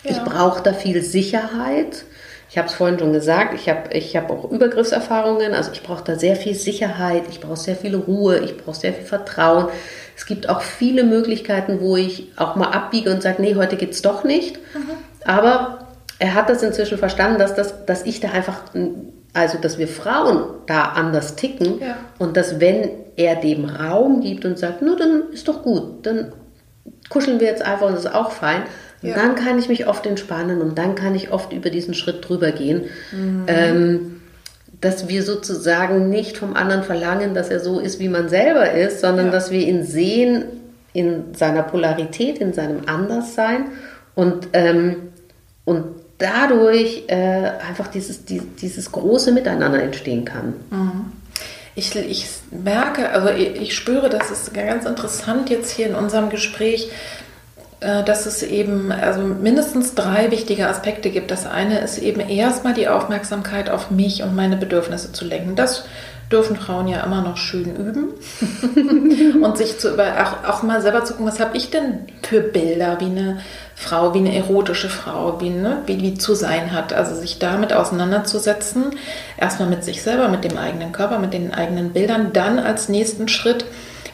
Ja. Ich brauche da viel Sicherheit. Ich habe es vorhin schon gesagt, ich habe ich hab auch Übergriffserfahrungen, also ich brauche da sehr viel Sicherheit, ich brauche sehr viel Ruhe, ich brauche sehr viel Vertrauen. Es gibt auch viele Möglichkeiten, wo ich auch mal abbiege und sage, nee, heute geht es doch nicht. Mhm. Aber er hat das inzwischen verstanden, dass, das, dass ich da einfach, also dass wir Frauen da anders ticken ja. und dass wenn er dem Raum gibt und sagt, nur dann ist doch gut, dann kuscheln wir jetzt einfach und das ist auch fein. Ja. dann kann ich mich oft entspannen und dann kann ich oft über diesen Schritt drüber gehen. Mhm. Ähm, dass wir sozusagen nicht vom anderen verlangen, dass er so ist, wie man selber ist, sondern ja. dass wir ihn sehen in seiner Polarität, in seinem Anderssein und, ähm, und dadurch äh, einfach dieses, die, dieses große Miteinander entstehen kann. Mhm. Ich, ich merke, also ich, ich spüre, das ist ganz interessant jetzt hier in unserem Gespräch, dass es eben also mindestens drei wichtige Aspekte gibt. Das eine ist eben erstmal die Aufmerksamkeit auf mich und meine Bedürfnisse zu lenken. Das dürfen Frauen ja immer noch schön üben und sich zu über, auch, auch mal selber zu gucken, was habe ich denn für Bilder, wie eine Frau, wie eine erotische Frau, wie, ne, wie die zu sein hat. Also sich damit auseinanderzusetzen, erstmal mit sich selber, mit dem eigenen Körper, mit den eigenen Bildern, dann als nächsten Schritt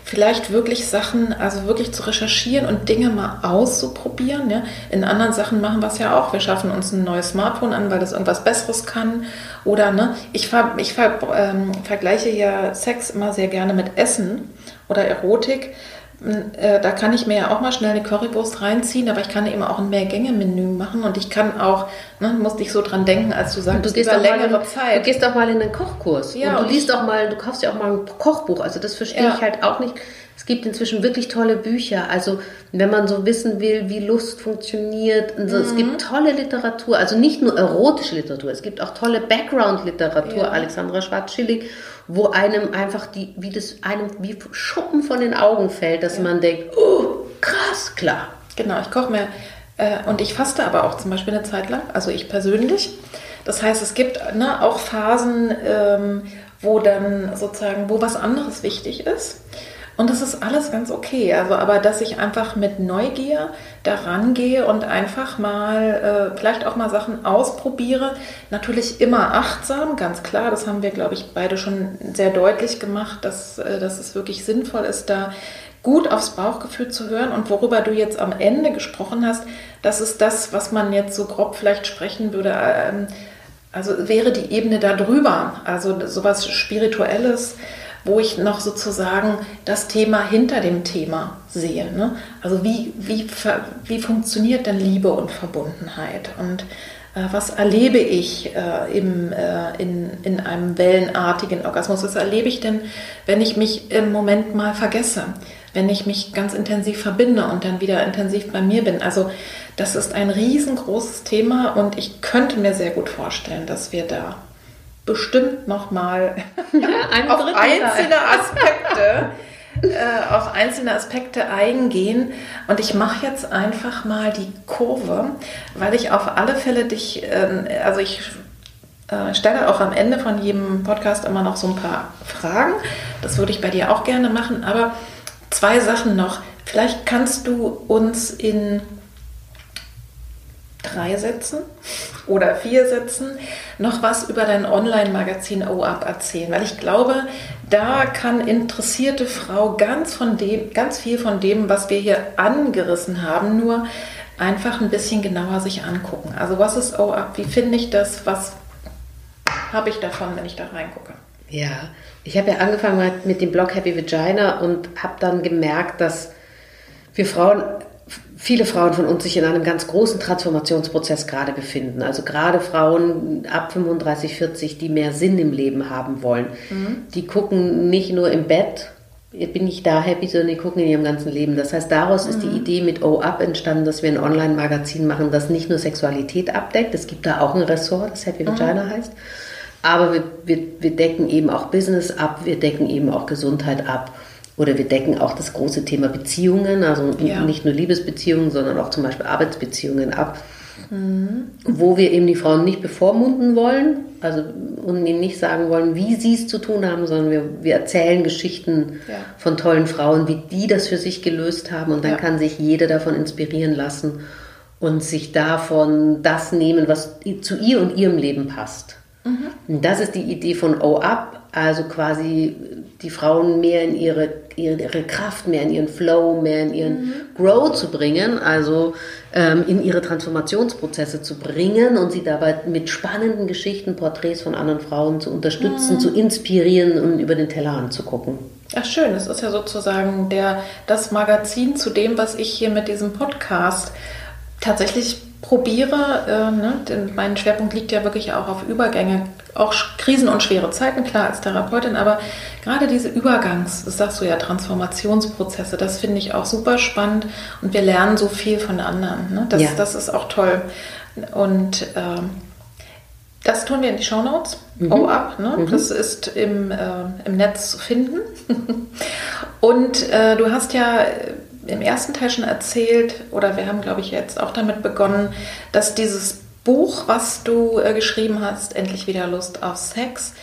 vielleicht wirklich Sachen, also wirklich zu recherchieren und Dinge mal auszuprobieren. Ja. In anderen Sachen machen wir es ja auch. Wir schaffen uns ein neues Smartphone an, weil das irgendwas Besseres kann. Oder ne, ich, ver, ich ver, ähm, vergleiche ja Sex immer sehr gerne mit Essen oder Erotik. Äh, da kann ich mir ja auch mal schnell eine Currywurst reinziehen, aber ich kann eben auch ein Mehrgänge-Menü machen und ich kann auch, ne, musste ich so dran denken, als du sagst, du gehst über längere in, Zeit. Du gehst auch mal in einen Kochkurs ja, und du liest auch mal, du kaufst ja auch mal ein Kochbuch. Also das verstehe ja. ich halt auch nicht. Es gibt inzwischen wirklich tolle Bücher. Also wenn man so wissen will, wie Lust funktioniert, mhm. es gibt tolle Literatur. Also nicht nur erotische Literatur, es gibt auch tolle Background-Literatur. Ja. Alexandra Schwarzschillig wo einem einfach die, wie das einem wie Schuppen von den Augen fällt, dass ja. man denkt, oh, krass, klar. Genau, ich koche mir äh, und ich faste aber auch zum Beispiel eine Zeit lang, also ich persönlich. Das heißt, es gibt ne, auch Phasen, ähm, wo dann sozusagen, wo was anderes wichtig ist. Und das ist alles ganz okay. Also, aber dass ich einfach mit Neugier daran gehe und einfach mal, äh, vielleicht auch mal Sachen ausprobiere. Natürlich immer achtsam, ganz klar. Das haben wir, glaube ich, beide schon sehr deutlich gemacht, dass, äh, dass es wirklich sinnvoll ist, da gut aufs Bauchgefühl zu hören. Und worüber du jetzt am Ende gesprochen hast, das ist das, was man jetzt so grob vielleicht sprechen würde. Ähm, also wäre die Ebene da drüber. Also sowas Spirituelles wo ich noch sozusagen das Thema hinter dem Thema sehe. Ne? Also wie, wie, wie funktioniert denn Liebe und Verbundenheit? Und äh, was erlebe ich äh, im, äh, in, in einem wellenartigen Orgasmus? Was erlebe ich denn, wenn ich mich im Moment mal vergesse? Wenn ich mich ganz intensiv verbinde und dann wieder intensiv bei mir bin? Also das ist ein riesengroßes Thema und ich könnte mir sehr gut vorstellen, dass wir da bestimmt nochmal ja, auf einzelne Aspekte äh, auf einzelne Aspekte eingehen. Und ich mache jetzt einfach mal die Kurve, weil ich auf alle Fälle dich, äh, also ich äh, stelle auch am Ende von jedem Podcast immer noch so ein paar Fragen. Das würde ich bei dir auch gerne machen. Aber zwei Sachen noch. Vielleicht kannst du uns in drei Sätzen oder vier Sätzen noch was über dein Online-Magazin OUP erzählen, weil ich glaube, da kann interessierte Frau ganz von dem, ganz viel von dem, was wir hier angerissen haben, nur einfach ein bisschen genauer sich angucken. Also was ist OUP? Wie finde ich das? Was habe ich davon, wenn ich da reingucke? Ja, ich habe ja angefangen mit dem Blog Happy Vagina und habe dann gemerkt, dass wir Frauen viele Frauen von uns sich in einem ganz großen Transformationsprozess gerade befinden. Also gerade Frauen ab 35, 40, die mehr Sinn im Leben haben wollen. Mhm. Die gucken nicht nur im Bett, bin ich da happy, sondern die gucken in ihrem ganzen Leben. Das heißt, daraus mhm. ist die mhm. Idee mit O Up entstanden, dass wir ein Online-Magazin machen, das nicht nur Sexualität abdeckt. Es gibt da auch ein Ressort, das Happy mhm. Vagina heißt. Aber wir, wir, wir decken eben auch Business ab, wir decken eben auch Gesundheit ab. Oder wir decken auch das große Thema Beziehungen, also ja. nicht nur Liebesbeziehungen, sondern auch zum Beispiel Arbeitsbeziehungen ab. Mhm. Wo wir eben die Frauen nicht bevormunden wollen, also und ihnen nicht sagen wollen, wie sie es zu tun haben, sondern wir, wir erzählen Geschichten ja. von tollen Frauen, wie die das für sich gelöst haben und dann ja. kann sich jeder davon inspirieren lassen und sich davon das nehmen, was zu ihr und ihrem Leben passt. Mhm. Das ist die Idee von O Up, also quasi die Frauen mehr in ihre, ihre, Kraft, mehr in ihren Flow, mehr in ihren mhm. Grow zu bringen, also ähm, in ihre Transformationsprozesse zu bringen und sie dabei mit spannenden Geschichten, Porträts von anderen Frauen zu unterstützen, mhm. zu inspirieren und über den Tellerrand zu gucken. Ach schön, es ist ja sozusagen der, das Magazin zu dem, was ich hier mit diesem Podcast tatsächlich probiere, äh, ne, denn mein Schwerpunkt liegt ja wirklich auch auf Übergänge, auch Krisen und schwere Zeiten, klar als Therapeutin, aber gerade diese Übergangs, das sagst du ja, Transformationsprozesse, das finde ich auch super spannend und wir lernen so viel von anderen. Ne? Das, ja. das ist auch toll. Und äh, das tun wir in die Shownotes. Mhm. Oh ab, ne? Mhm. Das ist im, äh, im Netz zu finden. und äh, du hast ja im ersten Teil schon erzählt, oder wir haben, glaube ich, jetzt auch damit begonnen, dass dieses Buch, was du äh, geschrieben hast, Endlich wieder Lust auf Sex,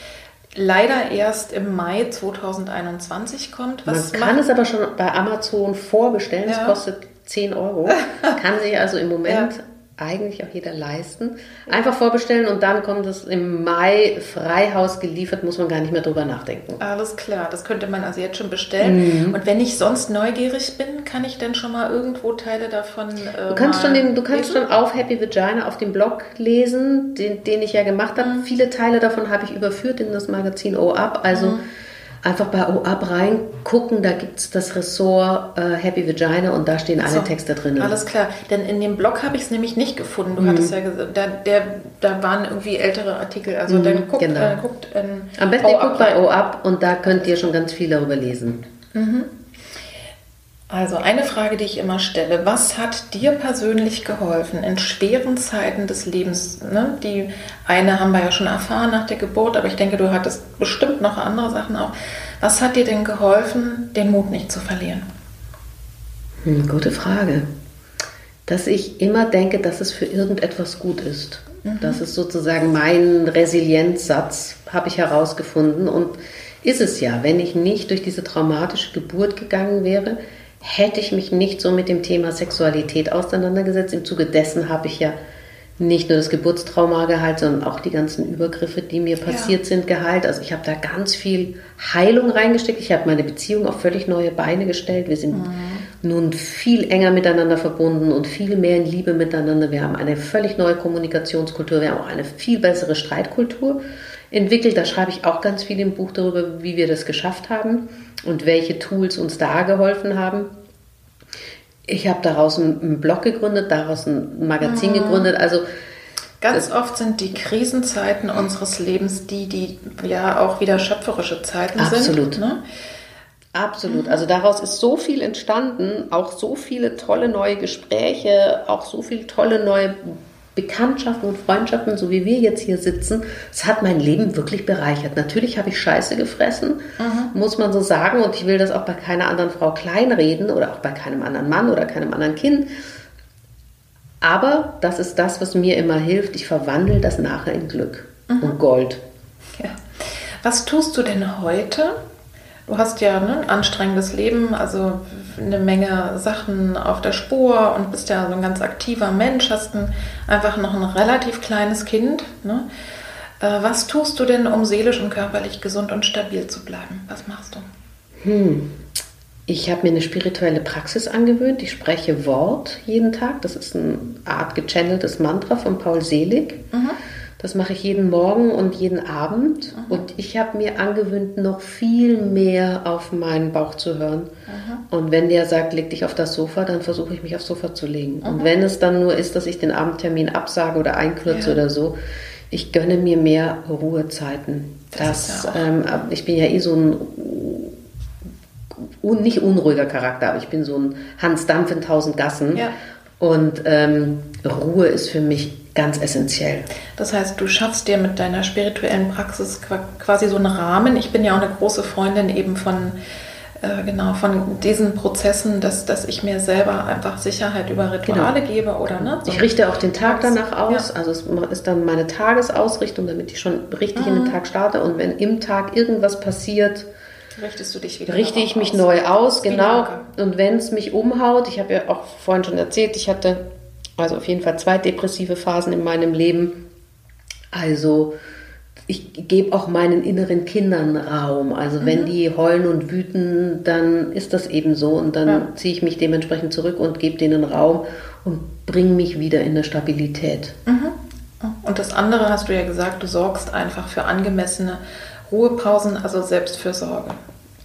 leider erst im Mai 2021 kommt. Was Man kann es aber schon bei Amazon vorbestellen. Es kostet 10 Euro. kann sich also im Moment ja eigentlich auch jeder leisten. Einfach vorbestellen und dann kommt es im Mai Freihaus geliefert, muss man gar nicht mehr drüber nachdenken. Alles klar, das könnte man also jetzt schon bestellen. Mhm. Und wenn ich sonst neugierig bin, kann ich denn schon mal irgendwo Teile davon. Äh, du kannst schon den, du kannst schon auf Happy Vagina auf dem Blog lesen, den, den ich ja gemacht habe. Mhm. Viele Teile davon habe ich überführt in das Magazin O Up. Also mhm einfach bei OAB reingucken, da gibt es das Ressort äh, Happy Vagina und da stehen alle Texte drin. Alles klar, denn in dem Blog habe ich es nämlich nicht gefunden. Du mhm. hattest ja gesagt, da, der, da waren irgendwie ältere Artikel. Also mhm, dann guckt, genau. äh, guckt in Am besten ihr guckt bei OAB und da könnt ihr schon ganz viel darüber lesen. Mhm. Also eine Frage, die ich immer stelle, was hat dir persönlich geholfen in schweren Zeiten des Lebens? Ne? Die eine haben wir ja schon erfahren nach der Geburt, aber ich denke, du hattest bestimmt noch andere Sachen auch. Was hat dir denn geholfen, den Mut nicht zu verlieren? Hm, gute Frage. Dass ich immer denke, dass es für irgendetwas gut ist. Mhm. Das ist sozusagen mein Resilienzsatz, habe ich herausgefunden. Und ist es ja, wenn ich nicht durch diese traumatische Geburt gegangen wäre, hätte ich mich nicht so mit dem Thema Sexualität auseinandergesetzt. Im Zuge dessen habe ich ja nicht nur das Geburtstrauma geheilt, sondern auch die ganzen Übergriffe, die mir passiert ja. sind, geheilt. Also ich habe da ganz viel Heilung reingesteckt. Ich habe meine Beziehung auf völlig neue Beine gestellt. Wir sind mhm. nun viel enger miteinander verbunden und viel mehr in Liebe miteinander. Wir haben eine völlig neue Kommunikationskultur. Wir haben auch eine viel bessere Streitkultur entwickelt. Da schreibe ich auch ganz viel im Buch darüber, wie wir das geschafft haben und welche Tools uns da geholfen haben. Ich habe daraus einen Blog gegründet, daraus ein Magazin mhm. gegründet. Also Ganz oft sind die Krisenzeiten unseres Lebens die, die ja auch wieder schöpferische Zeiten absolut. sind. Ne? Absolut. Also daraus ist so viel entstanden, auch so viele tolle neue Gespräche, auch so viele tolle neue Bekanntschaften und Freundschaften, so wie wir jetzt hier sitzen, es hat mein Leben wirklich bereichert. Natürlich habe ich Scheiße gefressen, mhm. muss man so sagen, und ich will das auch bei keiner anderen Frau kleinreden oder auch bei keinem anderen Mann oder keinem anderen Kind. Aber das ist das, was mir immer hilft. Ich verwandle das nachher in Glück mhm. und Gold. Ja. Was tust du denn heute, Du hast ja ne, ein anstrengendes Leben, also eine Menge Sachen auf der Spur und bist ja so ein ganz aktiver Mensch, hast ein, einfach noch ein relativ kleines Kind. Ne? Äh, was tust du denn, um seelisch und körperlich gesund und stabil zu bleiben? Was machst du? Hm. Ich habe mir eine spirituelle Praxis angewöhnt. Ich spreche Wort jeden Tag. Das ist eine Art gechanneltes Mantra von Paul Selig. Mhm. Das mache ich jeden Morgen und jeden Abend. Aha. Und ich habe mir angewöhnt, noch viel mehr auf meinen Bauch zu hören. Aha. Und wenn der sagt, leg dich auf das Sofa, dann versuche ich mich aufs Sofa zu legen. Aha. Und wenn es dann nur ist, dass ich den Abendtermin absage oder einkürze ja. oder so, ich gönne mir mehr Ruhezeiten. Das, das ähm, ich bin ja eh so ein un, nicht unruhiger Charakter, aber ich bin so ein Hans Dampf in tausend Gassen. Ja. Und ähm, Ruhe ist für mich ganz essentiell. Das heißt, du schaffst dir mit deiner spirituellen Praxis quasi so einen Rahmen. Ich bin ja auch eine große Freundin eben von äh, genau, von diesen Prozessen, dass, dass ich mir selber einfach Sicherheit über Rituale genau. gebe oder ne? So ich richte auch den Tag danach aus. Ja. Also es ist dann meine Tagesausrichtung, damit ich schon richtig mhm. in den mhm. Tag starte. Und wenn im Tag irgendwas passiert, richtest du dich wieder richte ich mich aus. neu aus, genau. Und wenn es mich umhaut, ich habe ja auch vorhin schon erzählt, ich hatte also auf jeden Fall zwei depressive Phasen in meinem Leben. Also ich gebe auch meinen inneren Kindern Raum. Also mhm. wenn die heulen und wüten, dann ist das eben so und dann ja. ziehe ich mich dementsprechend zurück und gebe denen Raum und bringe mich wieder in eine Stabilität. Mhm. Und das andere hast du ja gesagt, du sorgst einfach für angemessene Ruhepausen, also Selbstfürsorge.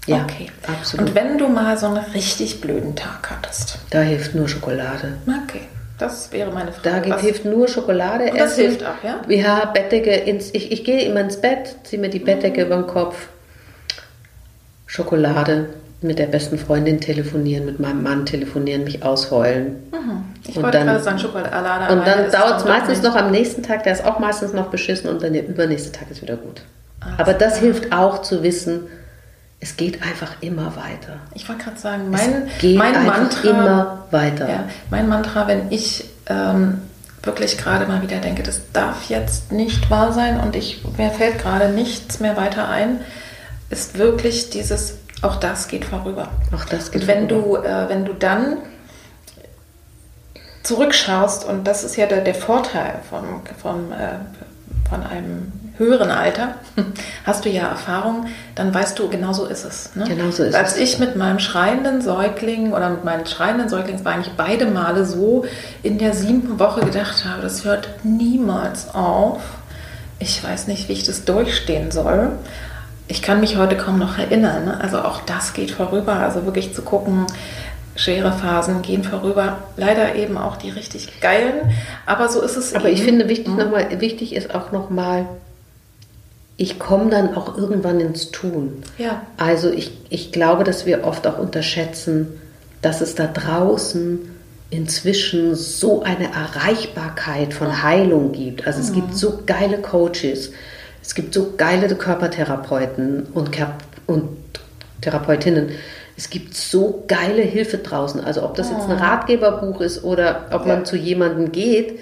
Ja, okay. absolut. Und wenn du mal so einen richtig blöden Tag hattest? Da hilft nur Schokolade. Okay. Das wäre meine Frage. Da hilft nur Schokolade Und das hilft auch, ja? Ja, Bettdecke. Ins, ich, ich gehe immer ins Bett, ziehe mir die Bettdecke mhm. über den Kopf. Schokolade, mit der besten Freundin telefonieren, mit meinem Mann telefonieren, mich ausheulen. Mhm. Ich und wollte dann, gerade sagen, Schokolade. Und dann dauert es meistens noch am nächsten Tag, der ist auch meistens noch beschissen und dann der übernächste Tag ist wieder gut. Aber das hilft auch zu wissen, es geht einfach immer weiter. Ich wollte gerade sagen, mein, mein Mantra, immer weiter. Ja, mein Mantra, wenn ich ähm, wirklich gerade mal wieder denke, das darf jetzt nicht wahr sein und ich, mir fällt gerade nichts mehr weiter ein, ist wirklich dieses, auch das geht vorüber. Auch das geht und wenn vorüber. Du, äh, wenn du dann zurückschaust, und das ist ja der, der Vorteil vom, vom, äh, von einem höheren Alter hast du ja Erfahrung, dann weißt du, genau so ist es. Ne? Genau so ist Als es. ich mit meinem schreienden Säugling oder mit meinen schreienden Säuglingen war eigentlich beide Male so in der siebten Woche gedacht habe, das hört niemals auf. Ich weiß nicht, wie ich das durchstehen soll. Ich kann mich heute kaum noch erinnern. Ne? Also auch das geht vorüber. Also wirklich zu gucken, schwere Phasen gehen vorüber. Leider eben auch die richtig geilen. Aber so ist es. Aber eben. ich finde, wichtig, mhm. noch mal, wichtig ist auch nochmal, ich komme dann auch irgendwann ins Tun. Ja. Also ich, ich glaube, dass wir oft auch unterschätzen, dass es da draußen inzwischen so eine Erreichbarkeit von Heilung gibt. Also es mhm. gibt so geile Coaches, es gibt so geile Körpertherapeuten und, und Therapeutinnen. Es gibt so geile Hilfe draußen. Also ob das jetzt ein. Ratgeberbuch ist oder ob ja. man zu jemandem geht.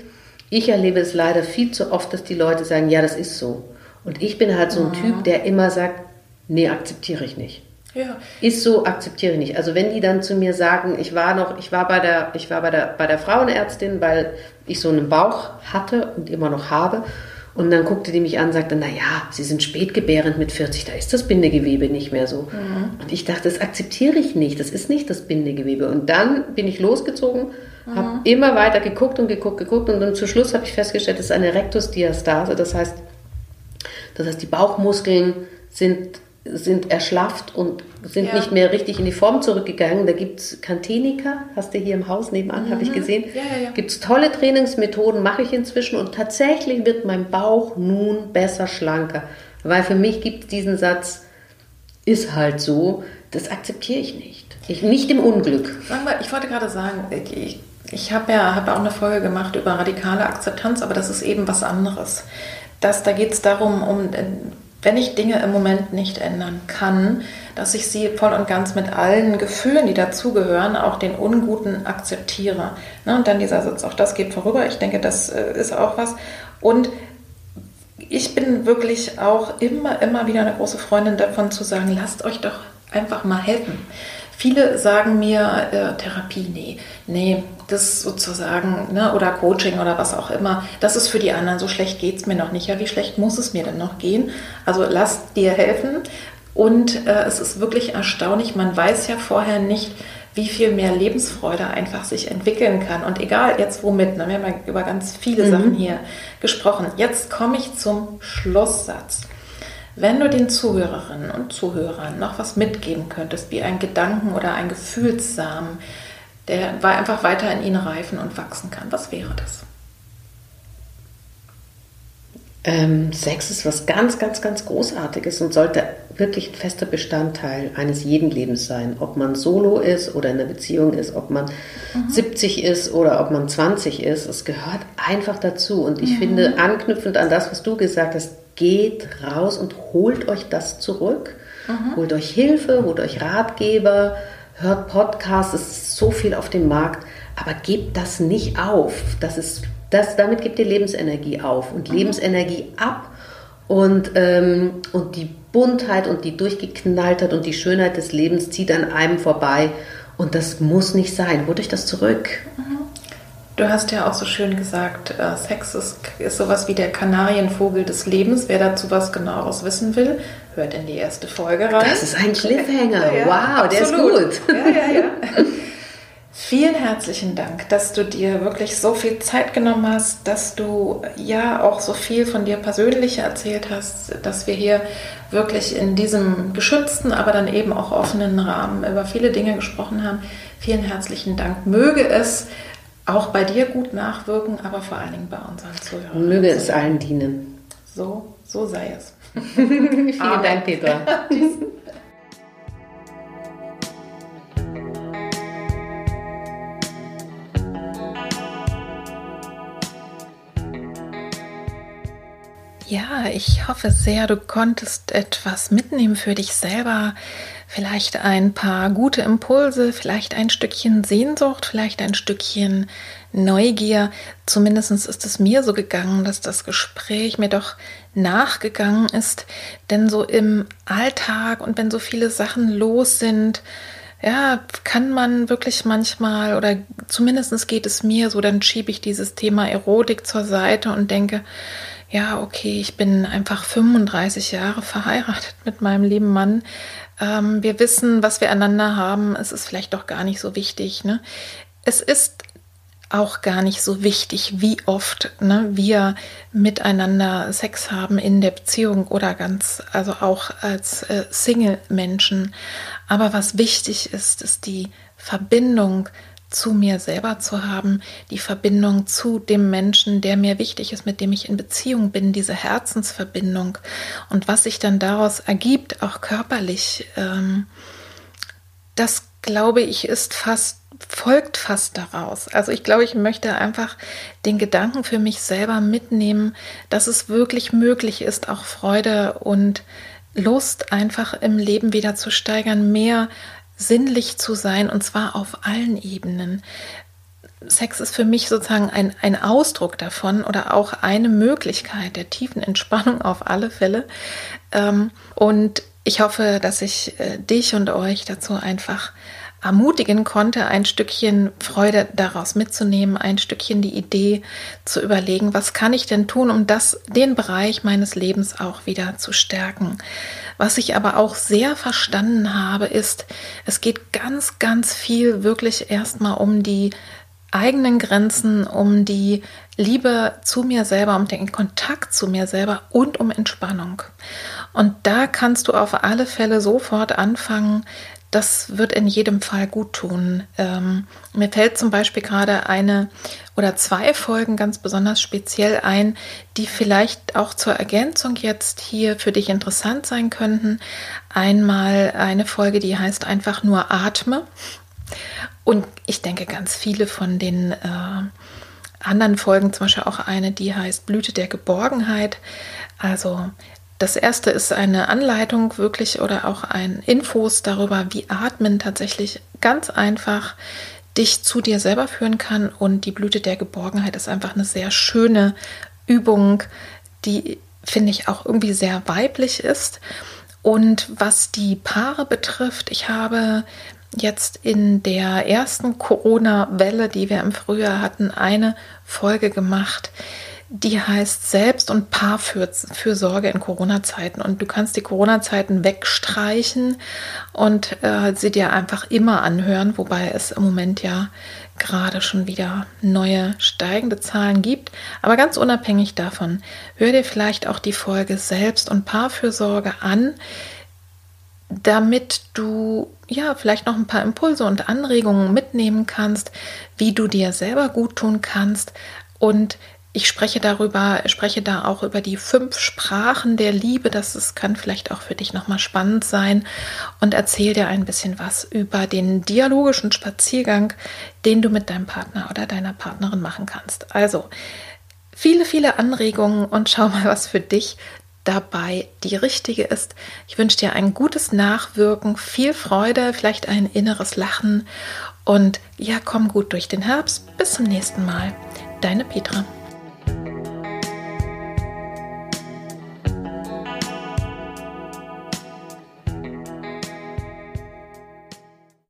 Ich erlebe es leider viel zu oft, dass die Leute sagen, ja, das ist so. Und ich bin halt so ein Typ, der immer sagt, nee, akzeptiere ich nicht. Ja. Ist so, akzeptiere ich nicht. Also wenn die dann zu mir sagen, ich war noch, ich war bei der, ich war bei der, bei der Frauenärztin, weil ich so einen Bauch hatte und immer noch habe. Und dann guckte die mich an und sagte, naja, Sie sind spätgebärend mit 40, da ist das Bindegewebe nicht mehr so. Mhm. Und ich dachte, das akzeptiere ich nicht, das ist nicht das Bindegewebe. Und dann bin ich losgezogen, mhm. habe immer weiter geguckt und geguckt, geguckt und dann zu Schluss habe ich festgestellt, das ist eine Rektusdiastase, das heißt, das heißt, die Bauchmuskeln sind, sind erschlafft und sind ja. nicht mehr richtig in die Form zurückgegangen. Da gibt es Kantenika, hast du hier im Haus nebenan, mhm. habe ich gesehen. Ja, ja, ja. Gibt es tolle Trainingsmethoden, mache ich inzwischen und tatsächlich wird mein Bauch nun besser schlanker. Weil für mich gibt es diesen Satz, ist halt so, das akzeptiere ich nicht. Ich, nicht im Unglück. Ich wollte gerade sagen, ich, ich habe ja hab auch eine Folge gemacht über radikale Akzeptanz, aber das ist eben was anderes dass da geht es darum, um, wenn ich Dinge im Moment nicht ändern kann, dass ich sie voll und ganz mit allen Gefühlen, die dazugehören, auch den Unguten akzeptiere. Ne? Und dann dieser Satz, auch das geht vorüber. Ich denke, das äh, ist auch was. Und ich bin wirklich auch immer, immer wieder eine große Freundin davon zu sagen, lasst euch doch einfach mal helfen. Viele sagen mir, äh, Therapie, nee, nee, das sozusagen, ne, oder Coaching oder was auch immer, das ist für die anderen, so schlecht geht es mir noch nicht. Ja, wie schlecht muss es mir denn noch gehen? Also lass dir helfen. Und äh, es ist wirklich erstaunlich, man weiß ja vorher nicht, wie viel mehr Lebensfreude einfach sich entwickeln kann. Und egal jetzt womit, ne, wir haben ja über ganz viele mhm. Sachen hier gesprochen. Jetzt komme ich zum Schlusssatz. Wenn du den Zuhörerinnen und Zuhörern noch was mitgeben könntest, wie ein Gedanken oder ein Gefühlssamen, der einfach weiter in ihnen reifen und wachsen kann, was wäre das? Ähm, Sex ist was ganz, ganz, ganz Großartiges und sollte wirklich ein fester Bestandteil eines jeden Lebens sein. Ob man solo ist oder in einer Beziehung ist, ob man mhm. 70 ist oder ob man 20 ist, es gehört einfach dazu. Und ich mhm. finde, anknüpfend an das, was du gesagt hast, geht raus und holt euch das zurück. Mhm. Holt euch Hilfe, holt euch Ratgeber, hört Podcasts, es ist so viel auf dem Markt, aber gebt das nicht auf. Das ist, das, damit gebt ihr Lebensenergie auf und mhm. Lebensenergie ab und, ähm, und die Buntheit und die Durchgeknalltheit und die Schönheit des Lebens zieht an einem vorbei und das muss nicht sein. Holt euch das zurück. Mhm. Du hast ja auch so schön gesagt, äh, Sex ist, ist sowas wie der Kanarienvogel des Lebens. Wer dazu was genaueres wissen will, hört in die erste Folge rein. Das ist ein Cliffhanger. Ja, wow, absolut. der ist gut. Ja, ja, ja. Vielen herzlichen Dank, dass du dir wirklich so viel Zeit genommen hast, dass du ja auch so viel von dir persönlich erzählt hast, dass wir hier wirklich in diesem geschützten, aber dann eben auch offenen Rahmen über viele Dinge gesprochen haben. Vielen herzlichen Dank. Möge es auch bei dir gut nachwirken, aber vor allen Dingen bei unseren Zuhörern. Möge es allen dienen. So, so sei es. Vielen Dank, Petra. Ja, ich hoffe sehr, du konntest etwas mitnehmen für dich selber. Vielleicht ein paar gute Impulse, vielleicht ein Stückchen Sehnsucht, vielleicht ein Stückchen Neugier. Zumindest ist es mir so gegangen, dass das Gespräch mir doch nachgegangen ist. Denn so im Alltag und wenn so viele Sachen los sind, ja, kann man wirklich manchmal, oder zumindest geht es mir so, dann schiebe ich dieses Thema Erotik zur Seite und denke, ja, okay, ich bin einfach 35 Jahre verheiratet mit meinem lieben Mann. Ähm, wir wissen, was wir einander haben. Es ist vielleicht doch gar nicht so wichtig. Ne? Es ist auch gar nicht so wichtig, wie oft ne, wir miteinander Sex haben in der Beziehung oder ganz, also auch als äh, Single-Menschen. Aber was wichtig ist, ist die Verbindung zu mir selber zu haben, die Verbindung zu dem Menschen, der mir wichtig ist, mit dem ich in Beziehung bin, diese Herzensverbindung und was sich dann daraus ergibt, auch körperlich, ähm, das glaube ich ist fast folgt fast daraus. Also ich glaube, ich möchte einfach den Gedanken für mich selber mitnehmen, dass es wirklich möglich ist, auch Freude und Lust einfach im Leben wieder zu steigern, mehr sinnlich zu sein und zwar auf allen Ebenen. Sex ist für mich sozusagen ein, ein Ausdruck davon oder auch eine Möglichkeit der tiefen Entspannung auf alle Fälle. Ähm, und ich hoffe, dass ich äh, dich und euch dazu einfach ermutigen konnte, ein Stückchen Freude daraus mitzunehmen, ein Stückchen die Idee zu überlegen, was kann ich denn tun, um das, den Bereich meines Lebens auch wieder zu stärken. Was ich aber auch sehr verstanden habe, ist, es geht ganz, ganz viel wirklich erstmal um die eigenen Grenzen, um die Liebe zu mir selber, um den Kontakt zu mir selber und um Entspannung. Und da kannst du auf alle Fälle sofort anfangen, das wird in jedem Fall gut tun. Ähm, mir fällt zum Beispiel gerade eine oder zwei Folgen ganz besonders speziell ein, die vielleicht auch zur Ergänzung jetzt hier für dich interessant sein könnten. Einmal eine Folge, die heißt einfach nur Atme. Und ich denke, ganz viele von den äh, anderen Folgen, zum Beispiel auch eine, die heißt Blüte der Geborgenheit. Also das erste ist eine Anleitung wirklich oder auch ein Infos darüber, wie Atmen tatsächlich ganz einfach dich zu dir selber führen kann. Und die Blüte der Geborgenheit ist einfach eine sehr schöne Übung, die finde ich auch irgendwie sehr weiblich ist. Und was die Paare betrifft, ich habe jetzt in der ersten Corona-Welle, die wir im Frühjahr hatten, eine Folge gemacht, die heißt Selbst- und Paarfürsorge in Corona-Zeiten. Und du kannst die Corona-Zeiten wegstreichen und äh, sie dir einfach immer anhören, wobei es im Moment ja gerade schon wieder neue steigende Zahlen gibt. Aber ganz unabhängig davon, hör dir vielleicht auch die Folge Selbst- und Paarfürsorge an, damit du ja vielleicht noch ein paar Impulse und Anregungen mitnehmen kannst, wie du dir selber gut tun kannst und ich spreche darüber, spreche da auch über die fünf Sprachen der Liebe. Das ist, kann vielleicht auch für dich nochmal spannend sein und erzähl dir ein bisschen was über den dialogischen Spaziergang, den du mit deinem Partner oder deiner Partnerin machen kannst. Also viele, viele Anregungen und schau mal, was für dich dabei die richtige ist. Ich wünsche dir ein gutes Nachwirken, viel Freude, vielleicht ein inneres Lachen und ja, komm gut durch den Herbst. Bis zum nächsten Mal. Deine Petra. Thank you.